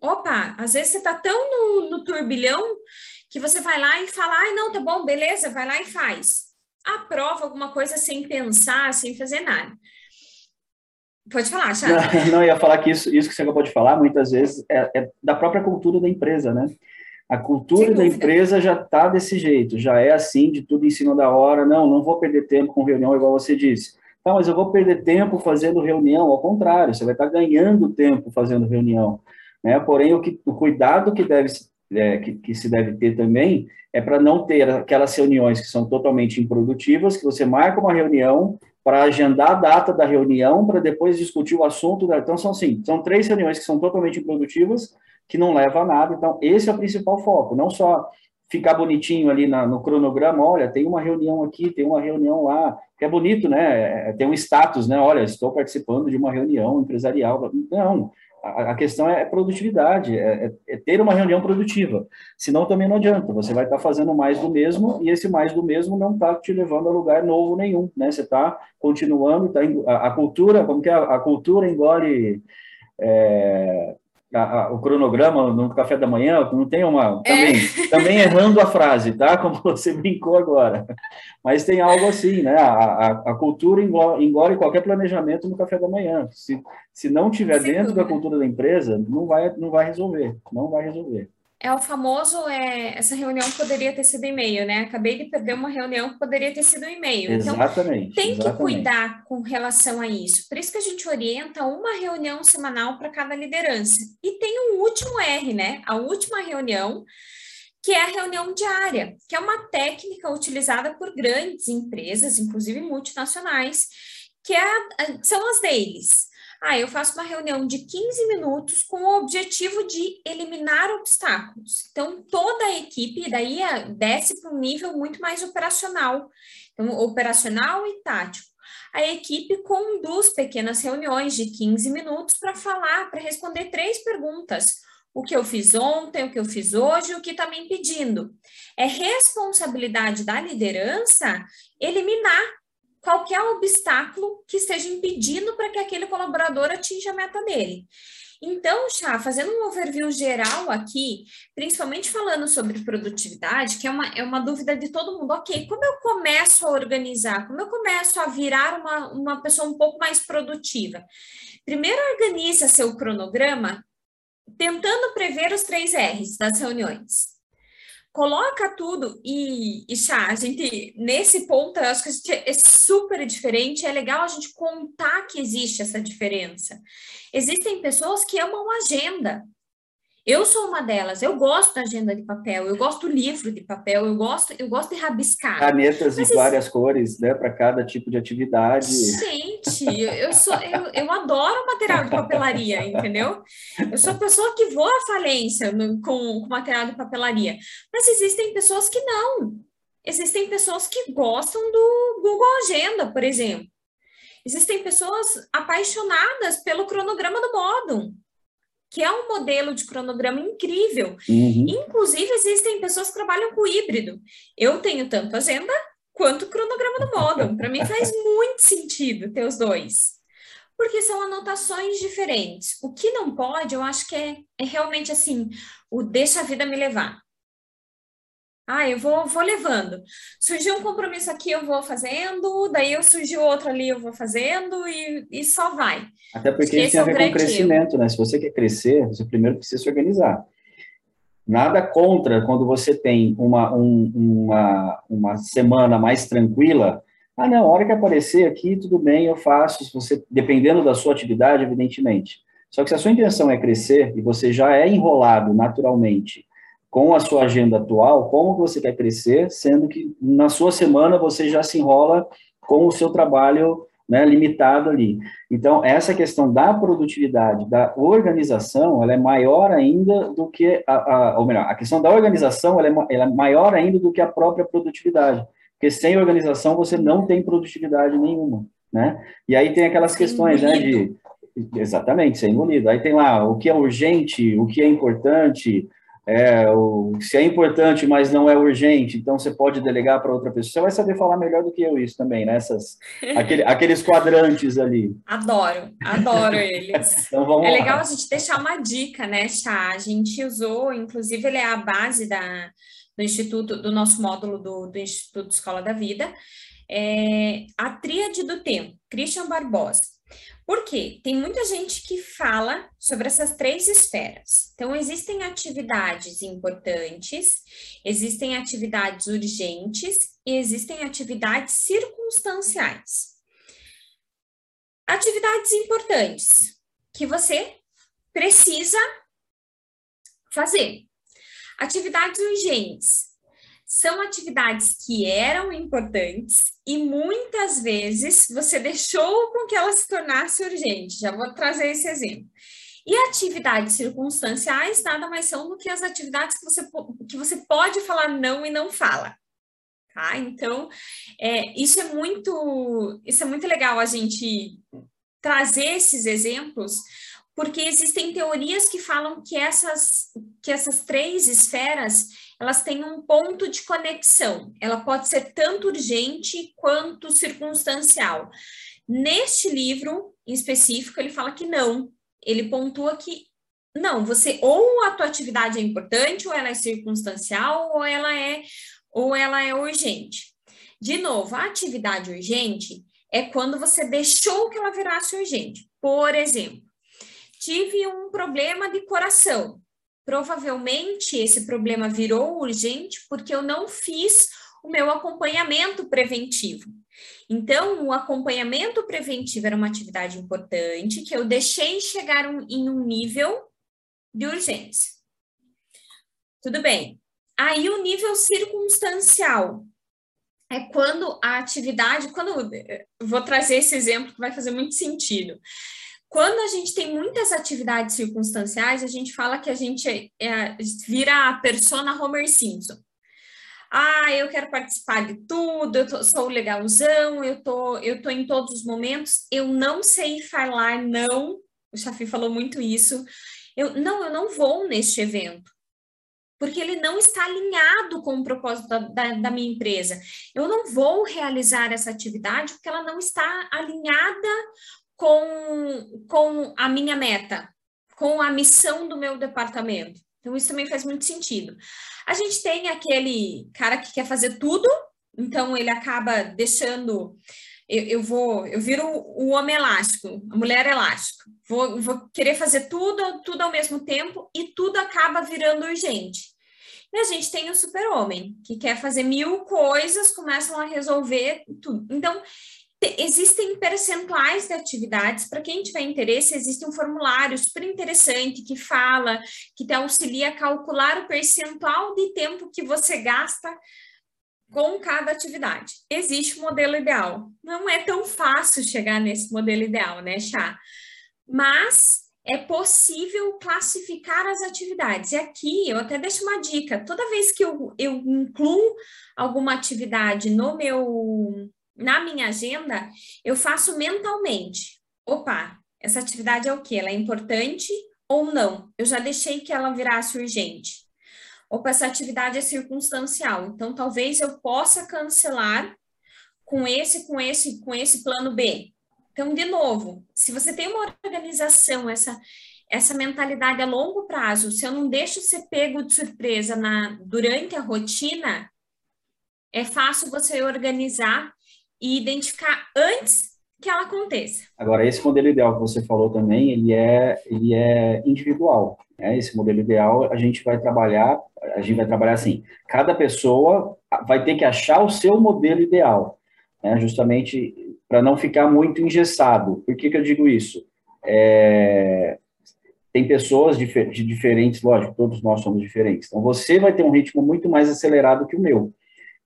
Opa, às vezes você está tão no, no turbilhão que você vai lá e fala, ai, não, tá bom, beleza, vai lá e faz. Aprova alguma coisa sem pensar, sem fazer nada. Pode falar, Thiago. Não, não, eu ia falar que isso, isso que você acabou de falar, muitas vezes, é, é da própria cultura da empresa, né? A cultura da empresa já está desse jeito, já é assim, de tudo em cima da hora. Não, não vou perder tempo com reunião, igual você disse. Tá, mas eu vou perder tempo fazendo reunião. Ao contrário, você vai estar tá ganhando tempo fazendo reunião. Né? Porém, o, que, o cuidado que, deve, é, que, que se deve ter também é para não ter aquelas reuniões que são totalmente improdutivas, que você marca uma reunião, para agendar a data da reunião, para depois discutir o assunto. Da... Então, são assim, são três reuniões que são totalmente improdutivas, que não levam a nada. Então, esse é o principal foco, não só ficar bonitinho ali na, no cronograma, olha, tem uma reunião aqui, tem uma reunião lá, que é bonito, né? É, tem um status, né? Olha, estou participando de uma reunião empresarial. Não, a, questão é produtividade, é, é, é, ter uma reunião produtiva. Senão também não adianta, você vai estar fazendo mais do mesmo e esse mais do mesmo não está te levando a lugar novo nenhum, né? Você está continuando, tá, a, a, cultura, como que é? A cultura engole... É, a, a, o cronograma no café da manhã, não tem uma. Também, é. também errando a frase, tá? Como você brincou agora. Mas tem algo assim, né? A, a, cultura engole, qualquer planejamento no café da manhã. Se, se não tiver Sem dentro dúvida. da cultura da empresa, não vai, não vai resolver. Não vai resolver. É o famoso, é, essa reunião poderia ter sido e-mail, né? Acabei de perder uma reunião que poderia ter sido e-mail. Então, exatamente. Tem exatamente. que cuidar com relação a isso. Por isso que a gente orienta uma reunião semanal para cada liderança. E tem o último R, né? A última reunião, que é a reunião diária, que é uma técnica utilizada por grandes empresas, inclusive multinacionais, que é, são as deles. Ah, eu faço uma reunião de 15 minutos com o objetivo de eliminar obstáculos. Então, toda a equipe daí desce para um nível muito mais operacional. Então, operacional e tático. A equipe conduz pequenas reuniões de 15 minutos para falar, para responder três perguntas o que eu fiz ontem, o que eu fiz hoje, o que está me impedindo. É responsabilidade da liderança eliminar qualquer obstáculo que esteja impedindo para que aquele colaborador atinja a meta dele. Então, Chá, fazendo um overview geral aqui, principalmente falando sobre produtividade, que é uma, é uma dúvida de todo mundo, ok, como eu começo a organizar, como eu começo a virar uma, uma pessoa um pouco mais produtiva? Primeiro, organiza seu cronograma tentando prever os três R's das reuniões coloca tudo e, e chá, a gente, nesse ponto, eu acho que a gente é super diferente, é legal a gente contar que existe essa diferença. Existem pessoas que amam agenda, eu sou uma delas. Eu gosto da agenda de papel, eu gosto do livro de papel, eu gosto, eu gosto de rabiscar. Canetas Mas de várias isso... cores, né, para cada tipo de atividade. Gente, eu sou, eu, eu adoro material de papelaria, entendeu? Eu sou a pessoa que voa à falência no, com, com material de papelaria. Mas existem pessoas que não. Existem pessoas que gostam do Google Agenda, por exemplo. Existem pessoas apaixonadas pelo cronograma do Modum que é um modelo de cronograma incrível. Uhum. Inclusive, existem pessoas que trabalham com híbrido. Eu tenho tanto agenda quanto cronograma do Model. Para mim faz muito sentido ter os dois. Porque são anotações diferentes. O que não pode, eu acho que é, é realmente assim, o deixa a vida me levar. Ah, eu vou, vou levando. Surgiu um compromisso aqui, eu vou fazendo, daí eu surgiu outro ali, eu vou fazendo e, e só vai. Até porque isso tem a ver com crescimento, né? Se você quer crescer, você primeiro precisa se organizar. Nada contra quando você tem uma, um, uma, uma semana mais tranquila. Ah, não, a hora que aparecer aqui, tudo bem, eu faço. Se você, dependendo da sua atividade, evidentemente. Só que se a sua intenção é crescer e você já é enrolado naturalmente com a sua agenda atual, como você quer crescer, sendo que na sua semana você já se enrola com o seu trabalho né, limitado ali. Então, essa questão da produtividade, da organização, ela é maior ainda do que, a, a ou melhor, a questão da organização, ela é, ela é maior ainda do que a própria produtividade, porque sem organização você não tem produtividade nenhuma, né? E aí tem aquelas questões, né, de... Exatamente, ser engolido. Aí tem lá o que é urgente, o que é importante, é, se é importante, mas não é urgente, então você pode delegar para outra pessoa. Você vai saber falar melhor do que eu isso também, né? aquele, aqueles quadrantes ali. Adoro, adoro eles. então vamos é lá. legal a gente deixar uma dica, né, Chá? A gente usou, inclusive, ele é a base da, do Instituto, do nosso módulo do, do Instituto Escola da Vida, é, a Tríade do Tempo, Christian Barbosa. Por quê? Tem muita gente que fala sobre essas três esferas. Então, existem atividades importantes, existem atividades urgentes e existem atividades circunstanciais. Atividades importantes que você precisa fazer. Atividades urgentes são atividades que eram importantes e muitas vezes você deixou com que ela se tornasse urgente. Já vou trazer esse exemplo. E atividades circunstanciais nada mais são do que as atividades que você, que você pode falar não e não fala. Tá? Então, é, isso é muito isso é muito legal a gente trazer esses exemplos, porque existem teorias que falam que essas, que essas três esferas elas têm um ponto de conexão. Ela pode ser tanto urgente quanto circunstancial. Neste livro, em específico, ele fala que não. Ele pontua que não, você ou a tua atividade é importante, ou ela é circunstancial, ou ela é ou ela é urgente. De novo, a atividade urgente é quando você deixou que ela virasse urgente. Por exemplo, tive um problema de coração. Provavelmente esse problema virou urgente porque eu não fiz o meu acompanhamento preventivo. Então, o acompanhamento preventivo era uma atividade importante que eu deixei chegar um, em um nível de urgência. Tudo bem. Aí, o nível circunstancial é quando a atividade, quando vou trazer esse exemplo que vai fazer muito sentido. Quando a gente tem muitas atividades circunstanciais, a gente fala que a gente é, é, vira a persona Homer Simpson. Ah, eu quero participar de tudo, eu tô, sou legalzão, eu tô, eu tô em todos os momentos, eu não sei falar não, o Chafi falou muito isso, eu, não, eu não vou neste evento, porque ele não está alinhado com o propósito da, da, da, minha empresa. Eu não vou realizar essa atividade porque ela não está alinhada com, com a minha meta, com a missão do meu departamento. Então, isso também faz muito sentido. A gente tem aquele cara que quer fazer tudo, então ele acaba deixando. Eu, eu vou, eu viro o homem elástico, a mulher elástico. Vou, vou querer fazer tudo, tudo ao mesmo tempo e tudo acaba virando urgente. E a gente tem o super-homem, que quer fazer mil coisas, começam a resolver tudo. Então, existem percentuais de atividades. Para quem tiver interesse, existe um formulário super interessante que fala, que te auxilia a calcular o percentual de tempo que você gasta com cada atividade. Existe um modelo ideal. Não é tão fácil chegar nesse modelo ideal, né, Chá? Mas é possível classificar as atividades. E aqui eu até deixo uma dica: toda vez que eu, eu incluo alguma atividade no meu na minha agenda, eu faço mentalmente. Opa, essa atividade é o quê? Ela é importante ou não? Eu já deixei que ela virasse urgente. Opa, essa atividade é circunstancial, então talvez eu possa cancelar com esse, com esse, com esse plano B. Então, de novo, se você tem uma organização, essa essa mentalidade a longo prazo, se eu não deixo ser pego de surpresa na durante a rotina, é fácil você organizar e identificar antes que ela aconteça. Agora, esse modelo ideal que você falou também, ele é, ele é individual. Né? Esse modelo ideal, a gente vai trabalhar, a gente vai trabalhar assim, cada pessoa vai ter que achar o seu modelo ideal, né? justamente para não ficar muito engessado. Por que, que eu digo isso? É, tem pessoas de, diferentes, lógico, todos nós somos diferentes. Então, você vai ter um ritmo muito mais acelerado que o meu.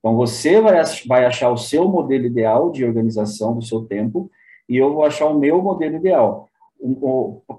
Então, você vai, vai achar o seu modelo ideal de organização do seu tempo e eu vou achar o meu modelo ideal.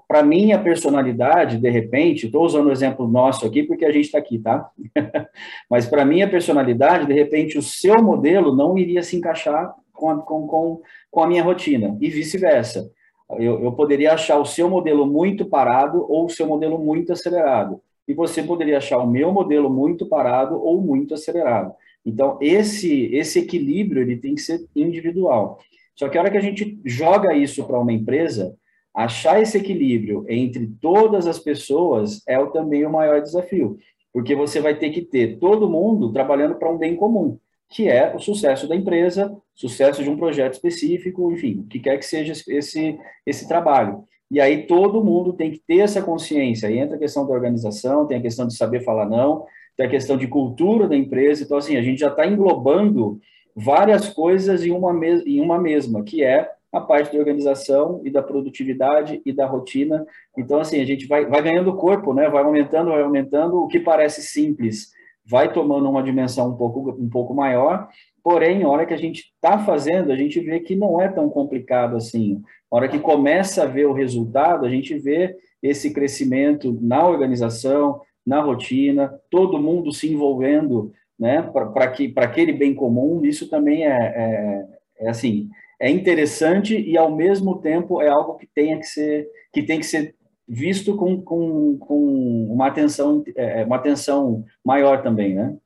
Para mim, a personalidade, de repente, estou usando o exemplo nosso aqui porque a gente está aqui, tá? Mas para mim, a personalidade, de repente, o seu modelo não iria se encaixar com a, com, com, com a minha rotina e vice-versa. Eu, eu poderia achar o seu modelo muito parado ou o seu modelo muito acelerado. E você poderia achar o meu modelo muito parado ou muito acelerado. Então, esse, esse equilíbrio ele tem que ser individual. Só que a hora que a gente joga isso para uma empresa, achar esse equilíbrio entre todas as pessoas é o, também o maior desafio, porque você vai ter que ter todo mundo trabalhando para um bem comum, que é o sucesso da empresa, sucesso de um projeto específico, enfim, o que quer que seja esse, esse trabalho. E aí todo mundo tem que ter essa consciência. Aí entra a questão da organização, tem a questão de saber falar não, tem a questão de cultura da empresa. Então, assim, a gente já está englobando várias coisas em uma, em uma mesma, que é a parte da organização e da produtividade e da rotina. Então, assim, a gente vai, vai ganhando corpo, né? Vai aumentando, vai aumentando. O que parece simples vai tomando uma dimensão um pouco, um pouco maior. Porém, na hora que a gente está fazendo, a gente vê que não é tão complicado assim. Na hora que começa a ver o resultado, a gente vê esse crescimento na organização, na rotina, todo mundo se envolvendo né, para que, aquele bem comum, isso também é, é, é, assim, é interessante e ao mesmo tempo é algo que, tenha que, ser, que tem que ser visto com, com, com uma, atenção, é, é uma atenção maior também, né?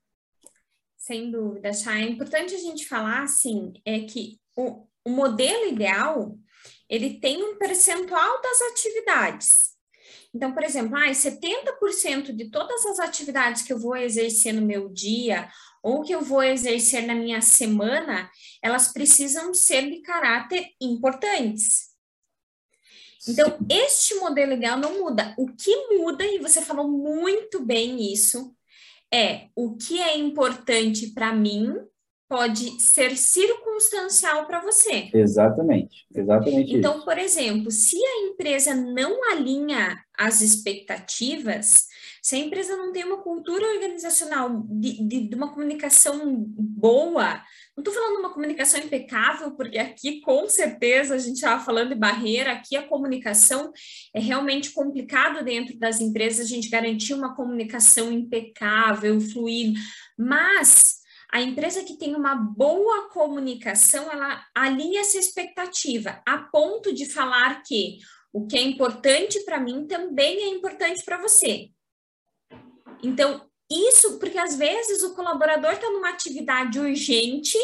Sem dúvida, Chay. É importante a gente falar, assim, é que o, o modelo ideal, ele tem um percentual das atividades, Então, por exemplo, ah, 70% de todas as atividades que eu vou exercer no meu dia ou que eu vou exercer na minha semana, elas precisam ser de caráter importantes. Então, este modelo legal não muda. O que muda, e você falou muito bem isso, é o que é importante para mim pode ser circunstancial para você. Exatamente, exatamente. Então, isso. por exemplo, se a empresa não alinha as expectativas, se a empresa não tem uma cultura organizacional de, de, de uma comunicação boa, não estou falando uma comunicação impecável, porque aqui com certeza a gente estava falando de barreira, aqui a comunicação é realmente complicado dentro das empresas a gente garantir uma comunicação impecável, fluida, mas a empresa que tem uma boa comunicação, ela alinha essa expectativa a ponto de falar que o que é importante para mim também é importante para você. Então, isso porque às vezes o colaborador está numa atividade urgente,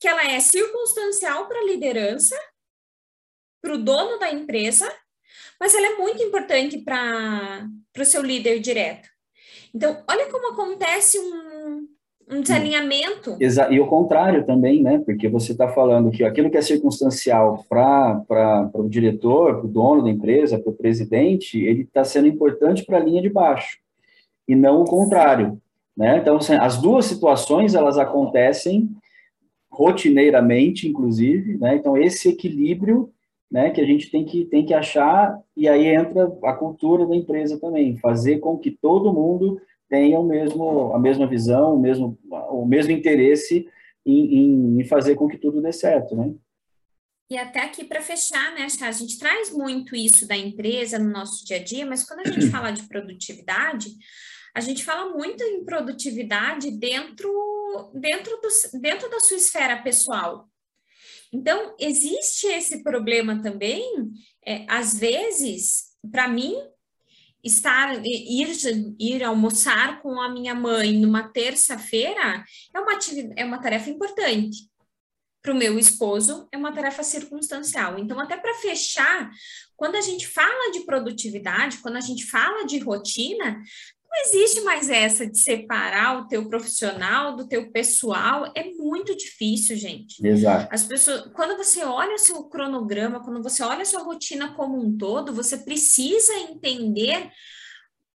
que ela é circunstancial para a liderança, para o dono da empresa, mas ela é muito importante para o seu líder direto. Então, olha como acontece um, um desalinhamento. Exa e o contrário também, né? Porque você está falando que aquilo que é circunstancial para o diretor, para o dono da empresa, para o presidente, ele está sendo importante para a linha de baixo e não o contrário, né? Então, assim, as duas situações elas acontecem rotineiramente, inclusive, né? Então, esse equilíbrio, né, que a gente tem que tem que achar e aí entra a cultura da empresa também, fazer com que todo mundo tenha o mesmo a mesma visão, o mesmo o mesmo interesse em, em fazer com que tudo dê certo, né? E até aqui para fechar, né, a gente traz muito isso da empresa no nosso dia a dia, mas quando a gente fala de produtividade, a gente fala muito em produtividade dentro, dentro, do, dentro da sua esfera pessoal. Então, existe esse problema também, é, às vezes, para mim, estar ir, ir almoçar com a minha mãe numa terça-feira é uma, é uma tarefa importante. Para o meu esposo, é uma tarefa circunstancial. Então, até para fechar, quando a gente fala de produtividade, quando a gente fala de rotina, não existe mais essa de separar o teu profissional do teu pessoal. É muito difícil, gente. Exato. As pessoas, quando você olha o seu cronograma, quando você olha a sua rotina como um todo, você precisa entender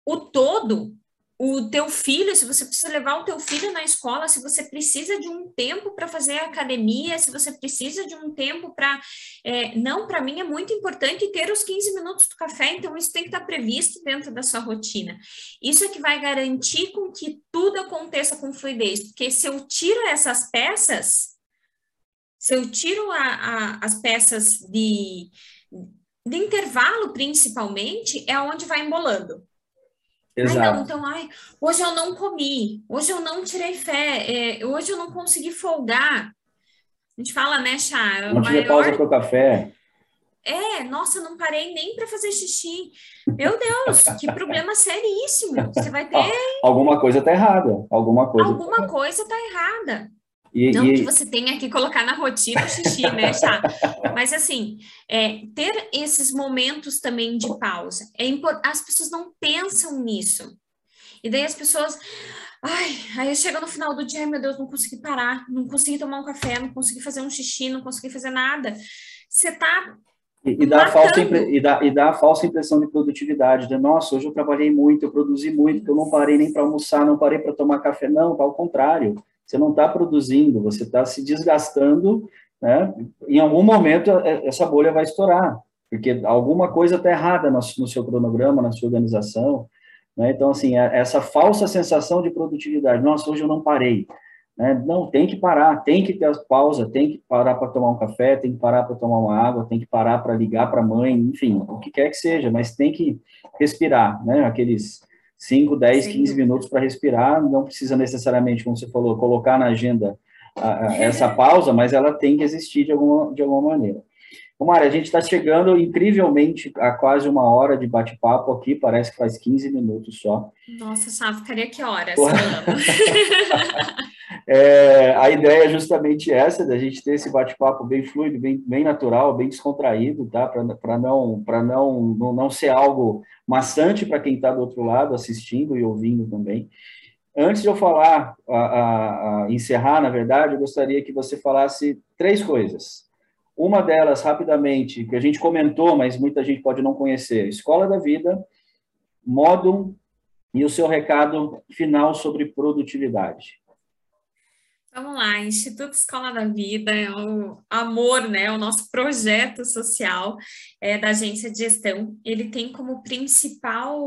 o todo o teu filho, se você precisa levar o teu filho na escola, se você precisa de um tempo para fazer academia, se você precisa de um tempo para. É, não, para mim é muito importante ter os 15 minutos do café, então isso tem que estar tá previsto dentro da sua rotina. Isso é que vai garantir com que tudo aconteça com fluidez, porque se eu tiro essas peças, se eu tiro a, a, as peças de, de intervalo, principalmente, é onde vai embolando. Exato. Ai, não, então, ai, hoje eu não comi, hoje eu não tirei fé, é, hoje eu não consegui folgar. A gente fala, né, Chá? Não tive pausa para o café. É, nossa, não parei nem para fazer xixi. Meu Deus, que problema seríssimo. Você vai ter. Alguma coisa tá errada. Alguma coisa. Alguma tá coisa tá errada. E, não e... que você tenha que colocar na rotina o xixi, né, Chá? Mas assim, é, ter esses momentos também de pausa. É import... As pessoas não pensam nisso. E daí as pessoas. Ai, aí chega no final do dia, ai meu Deus, não consegui parar, não consegui tomar um café, não consegui fazer um xixi, não consegui fazer nada. Você tá e, e, dá a falsa e, dá, e dá a falsa impressão de produtividade, de nossa, hoje eu trabalhei muito, eu produzi muito, eu não parei nem para almoçar, não parei para tomar café. Não, ao contrário. Você não está produzindo, você está se desgastando, né? Em algum momento é, essa bolha vai estourar, porque alguma coisa está errada no, seu cronograma, na sua organização, né? Então, assim, é, essa falsa sensação de produtividade, nossa, hoje eu não parei, né? Não, tem que parar, tem que ter pausa, tem que parar para tomar um café, tem que parar para tomar uma água, tem que parar para ligar para a mãe, enfim, o que quer que seja, mas tem que respirar, né? Aqueles 5, 10, 15 minutos para respirar, não precisa necessariamente, como você falou, colocar na agenda a, a, essa pausa, mas ela tem que existir de alguma, de alguma maneira. Mari, a gente está chegando incrivelmente a quase uma hora de bate-papo aqui, parece que faz 15 minutos só. Nossa, só ficaria que horas? É, a ideia é justamente essa, da gente ter esse bate-papo bem fluido, bem, bem natural, bem descontraído, tá? Para não, não, não, não ser algo maçante para quem está do outro lado assistindo e ouvindo também. Antes de eu falar, a, a, a encerrar, na verdade, eu gostaria que você falasse três coisas. Uma delas, rapidamente, que a gente comentou, mas muita gente pode não conhecer: Escola da Vida, módulo e o seu recado final sobre produtividade. Vamos lá, Instituto Escola da Vida é o amor, né? O nosso projeto social é, da agência de gestão. Ele tem como principal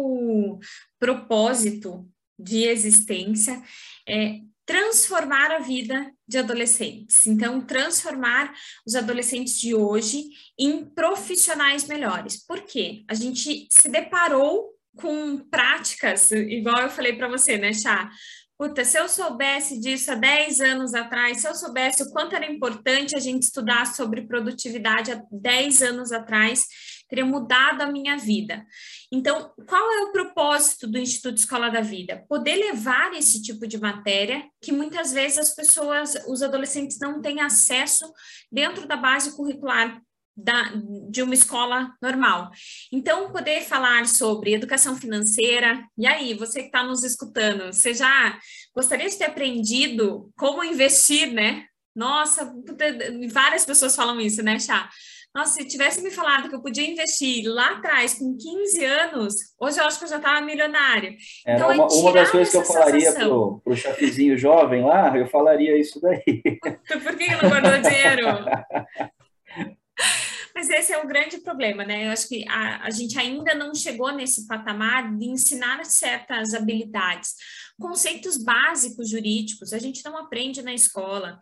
propósito de existência é transformar a vida de adolescentes. Então, transformar os adolescentes de hoje em profissionais melhores. Por quê? A gente se deparou com práticas, igual eu falei para você, né, Chá? Puta, se eu soubesse disso há 10 anos atrás, se eu soubesse o quanto era importante a gente estudar sobre produtividade há 10 anos atrás, teria mudado a minha vida. Então, qual é o propósito do Instituto Escola da Vida? Poder levar esse tipo de matéria que muitas vezes as pessoas, os adolescentes não têm acesso dentro da base curricular da, de uma escola normal. Então, poder falar sobre educação financeira, e aí, você que está nos escutando, você já gostaria de ter aprendido como investir, né? Nossa, várias pessoas falam isso, né, Chá? Nossa, se tivesse me falado que eu podia investir lá atrás, com 15 anos, hoje eu acho que eu já estava milionário. Era então, uma, uma das coisas que eu falaria para o chafizinho jovem lá, eu falaria isso daí. Por que não guardou dinheiro? Mas esse é o grande problema, né? Eu acho que a, a gente ainda não chegou nesse patamar de ensinar certas habilidades. Conceitos básicos jurídicos, a gente não aprende na escola.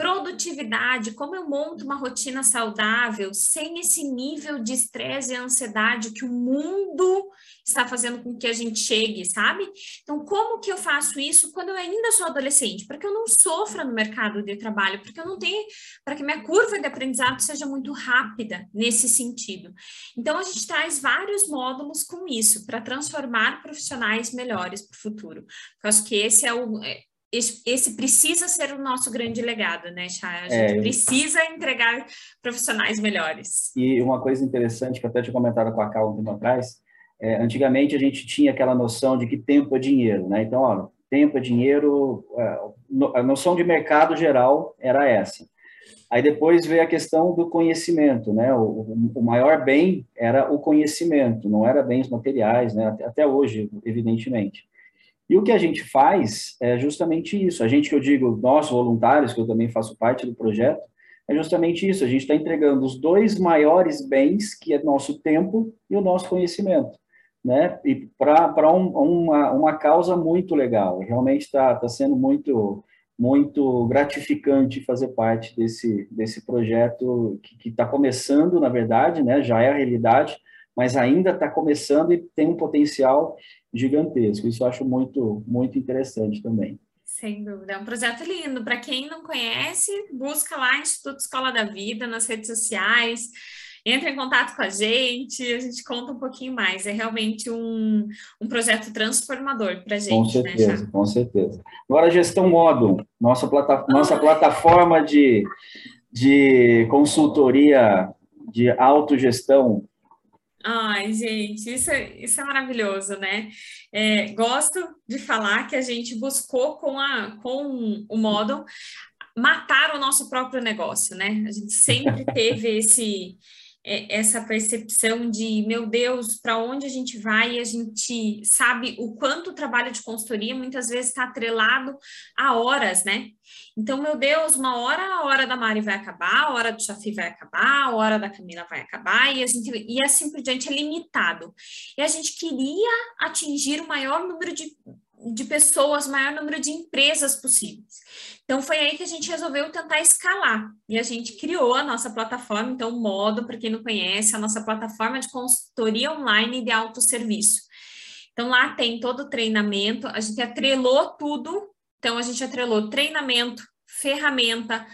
Produtividade, como eu monto uma rotina saudável sem esse nível de estresse e ansiedade que o mundo está fazendo com que a gente chegue, sabe? Então, como que eu faço isso quando eu ainda sou adolescente? Para que eu não sofra no mercado de trabalho, porque eu não tenho, para que minha curva de aprendizado seja muito rápida nesse sentido. Então, a gente traz vários módulos com isso, para transformar profissionais melhores para o futuro. Eu acho que esse é o. É, esse, precisa ser o nosso grande legado, né, Chay? A gente é, precisa entregar profissionais melhores. E uma coisa interessante que eu até tinha comentado com a Cal um tempo atrás, é, antigamente a gente tinha aquela noção de que tempo é dinheiro, né? Então, ó, tempo é dinheiro, é, a noção de mercado geral era essa. Aí depois veio a questão do conhecimento, né? O, o maior bem era o conhecimento, não era bens materiais, né? Até hoje, evidentemente. E o que a gente faz é justamente isso. A gente que eu digo, nós voluntários, que eu também faço parte do projeto, é justamente isso. A gente está entregando os dois maiores bens, que é nosso tempo e o nosso conhecimento, né? E para um, uma, uma causa muito legal. Realmente está tá sendo muito muito gratificante fazer parte desse, desse projeto que está começando, na verdade, né? Já é a realidade, mas ainda está começando e tem um potencial gigantesco. Isso eu acho muito, muito interessante também. Sem dúvida, é um projeto lindo. Para quem não conhece, busca lá Instituto Escola da Vida nas redes sociais, entra em contato com a gente, a gente conta um pouquinho mais. É realmente um, um projeto transformador para a gente. Com né, certeza, né, com certeza. Agora, Gestão Modo, nossa, plata, nossa plataforma de, de consultoria de autogestão Ai, gente, isso é, isso é maravilhoso, né? É, gosto de falar que a gente buscou com, a, com o modo matar o nosso próprio negócio, né? A gente sempre teve esse essa percepção de, meu Deus, para onde a gente vai? E a gente sabe o quanto o trabalho de consultoria muitas vezes está atrelado a horas, né? Então, meu Deus, uma hora a hora da Mari vai acabar, a hora do Chafi vai acabar, a hora da Camila vai acabar, e, a gente, e assim por diante é limitado. E a gente queria atingir o maior número de de pessoas, maior número de empresas possíveis. Então foi aí que a gente resolveu tentar escalar e a gente criou a nossa plataforma, então o Modo, para quem não conhece, a nossa plataforma de consultoria online de autosserviço. Então lá tem todo o treinamento, a gente atrelou tudo, então a gente atrelou treinamento, ferramenta,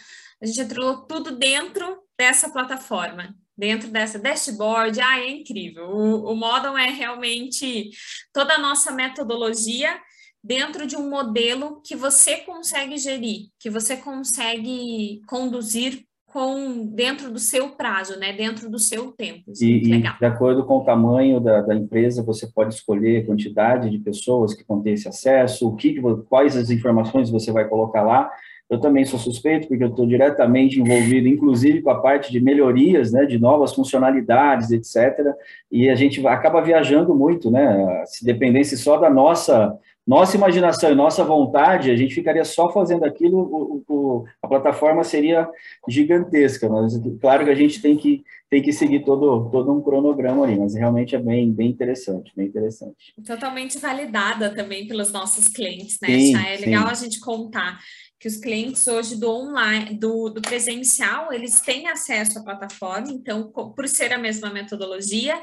a gente atrelou tudo dentro dessa plataforma dentro dessa dashboard, ah, é incrível. O, o é realmente toda a nossa metodologia dentro de um modelo que você consegue gerir, que você consegue conduzir com dentro do seu prazo, né? Dentro do seu tempo. Isso é e, e de acordo com o tamanho da, da, empresa, você pode escolher a quantidade de pessoas que vão ter esse acesso, o que, quais as informações você vai colocar lá. Eu também sou suspeito, porque eu estou diretamente envolvido, inclusive com a parte de melhorias, né, de novas funcionalidades, etc. E a gente acaba viajando muito, né? Se dependesse só da nossa nossa imaginação e nossa vontade, a gente ficaria só fazendo aquilo, o, o, a plataforma seria gigantesca. Mas claro que a gente tem que, tem que seguir todo, todo um cronograma ali, mas realmente é bem, bem interessante, bem interessante. Totalmente validada também pelos nossos clientes, né? Sim, é legal sim. a gente contar que os clientes hoje do online, do, do presencial, eles têm acesso à plataforma, então, por ser a mesma metodologia,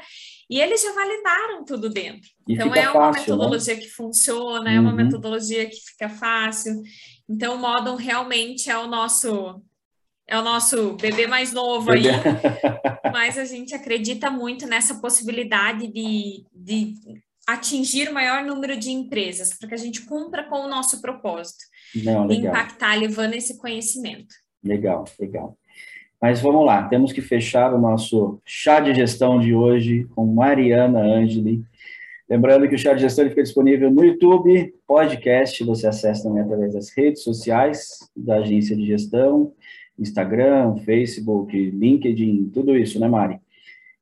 e eles já validaram tudo dentro. E então, é uma fácil, né? metodologia né? que funciona, é uma uhum. metodologia que fica fácil. Então, o Modon realmente é o nosso é o nosso bebê mais novo bebê. aí, mas a gente acredita muito nessa possibilidade de, de atingir o maior número de empresas, para que a gente cumpra com o nosso propósito, Não, de impactar levando esse conhecimento. Legal, legal. Mas vamos lá, temos que fechar o nosso chá de gestão de hoje com Mariana Angeli. Lembrando que o chá de gestão fica disponível no YouTube, podcast, você acessa também através das redes sociais da agência de gestão, Instagram, Facebook, LinkedIn, tudo isso, né, Mari?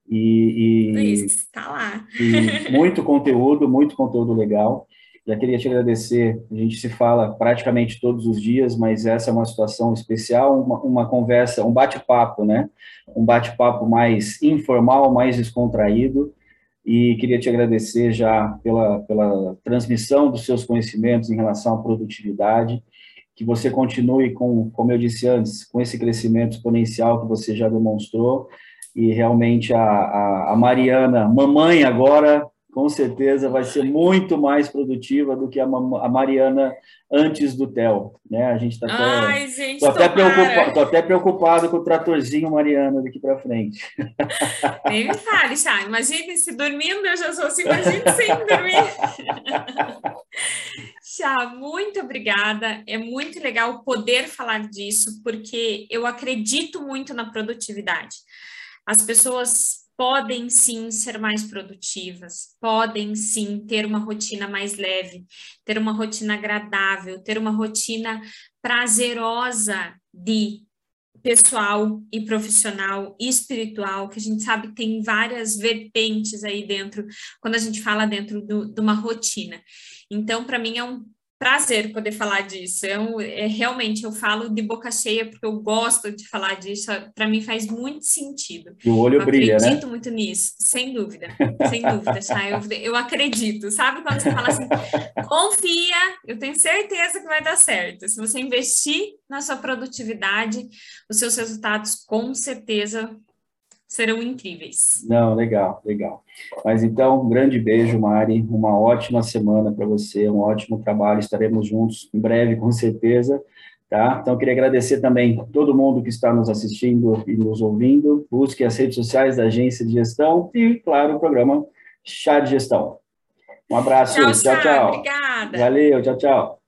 E, e, isso, tá lá. Muito conteúdo, muito conteúdo legal. Já queria te agradecer. A gente se fala praticamente todos os dias, mas essa é uma situação especial, uma, uma conversa, um bate-papo, né? Um bate-papo mais informal, mais descontraído. E queria te agradecer já pela, pela transmissão dos seus conhecimentos em relação à produtividade. Que você continue com, como eu disse antes, com esse crescimento exponencial que você já demonstrou. E realmente a, a, a Mariana, mamãe agora, com certeza vai ser muito mais produtiva do que a, Mariana antes do TEL, né? A gente está até, gente, tô até, preocupado, tô até preocupado com o tratorzinho Mariana daqui para frente. Nem me fale, Chá. Imagine se dormindo eu já sou assim, imagine sem dormir. Chá, muito obrigada. É muito legal poder falar disso, porque eu acredito muito na produtividade. As pessoas podem sim ser mais produtivas, podem sim ter uma rotina mais leve, ter uma rotina agradável, ter uma rotina prazerosa de pessoal e profissional e espiritual, que a gente sabe que tem várias vertentes aí dentro, quando a gente fala dentro do, de uma rotina. Então, para mim é um prazer poder falar disso. Eu, é, realmente, eu falo de boca cheia porque eu gosto de falar disso. Para mim faz muito sentido. E o olho eu brilha, né? acredito muito nisso, sem dúvida, sem dúvida, tá? eu, eu acredito. Sabe quando você fala assim, confia, eu tenho certeza que vai dar certo. Se você investir na sua produtividade, os seus resultados com certeza serão incríveis. Não, legal, legal. Mas então, um grande beijo, Mari, uma ótima semana para você, um ótimo trabalho, estaremos juntos em breve, com certeza, tá? Então, queria agradecer também todo mundo que está nos assistindo e nos ouvindo, busque as redes sociais da Agência de Gestão e, claro, o programa Chá de Gestão. Um abraço, tchau, tchau. tchau. Obrigada. Valeu, tchau, tchau.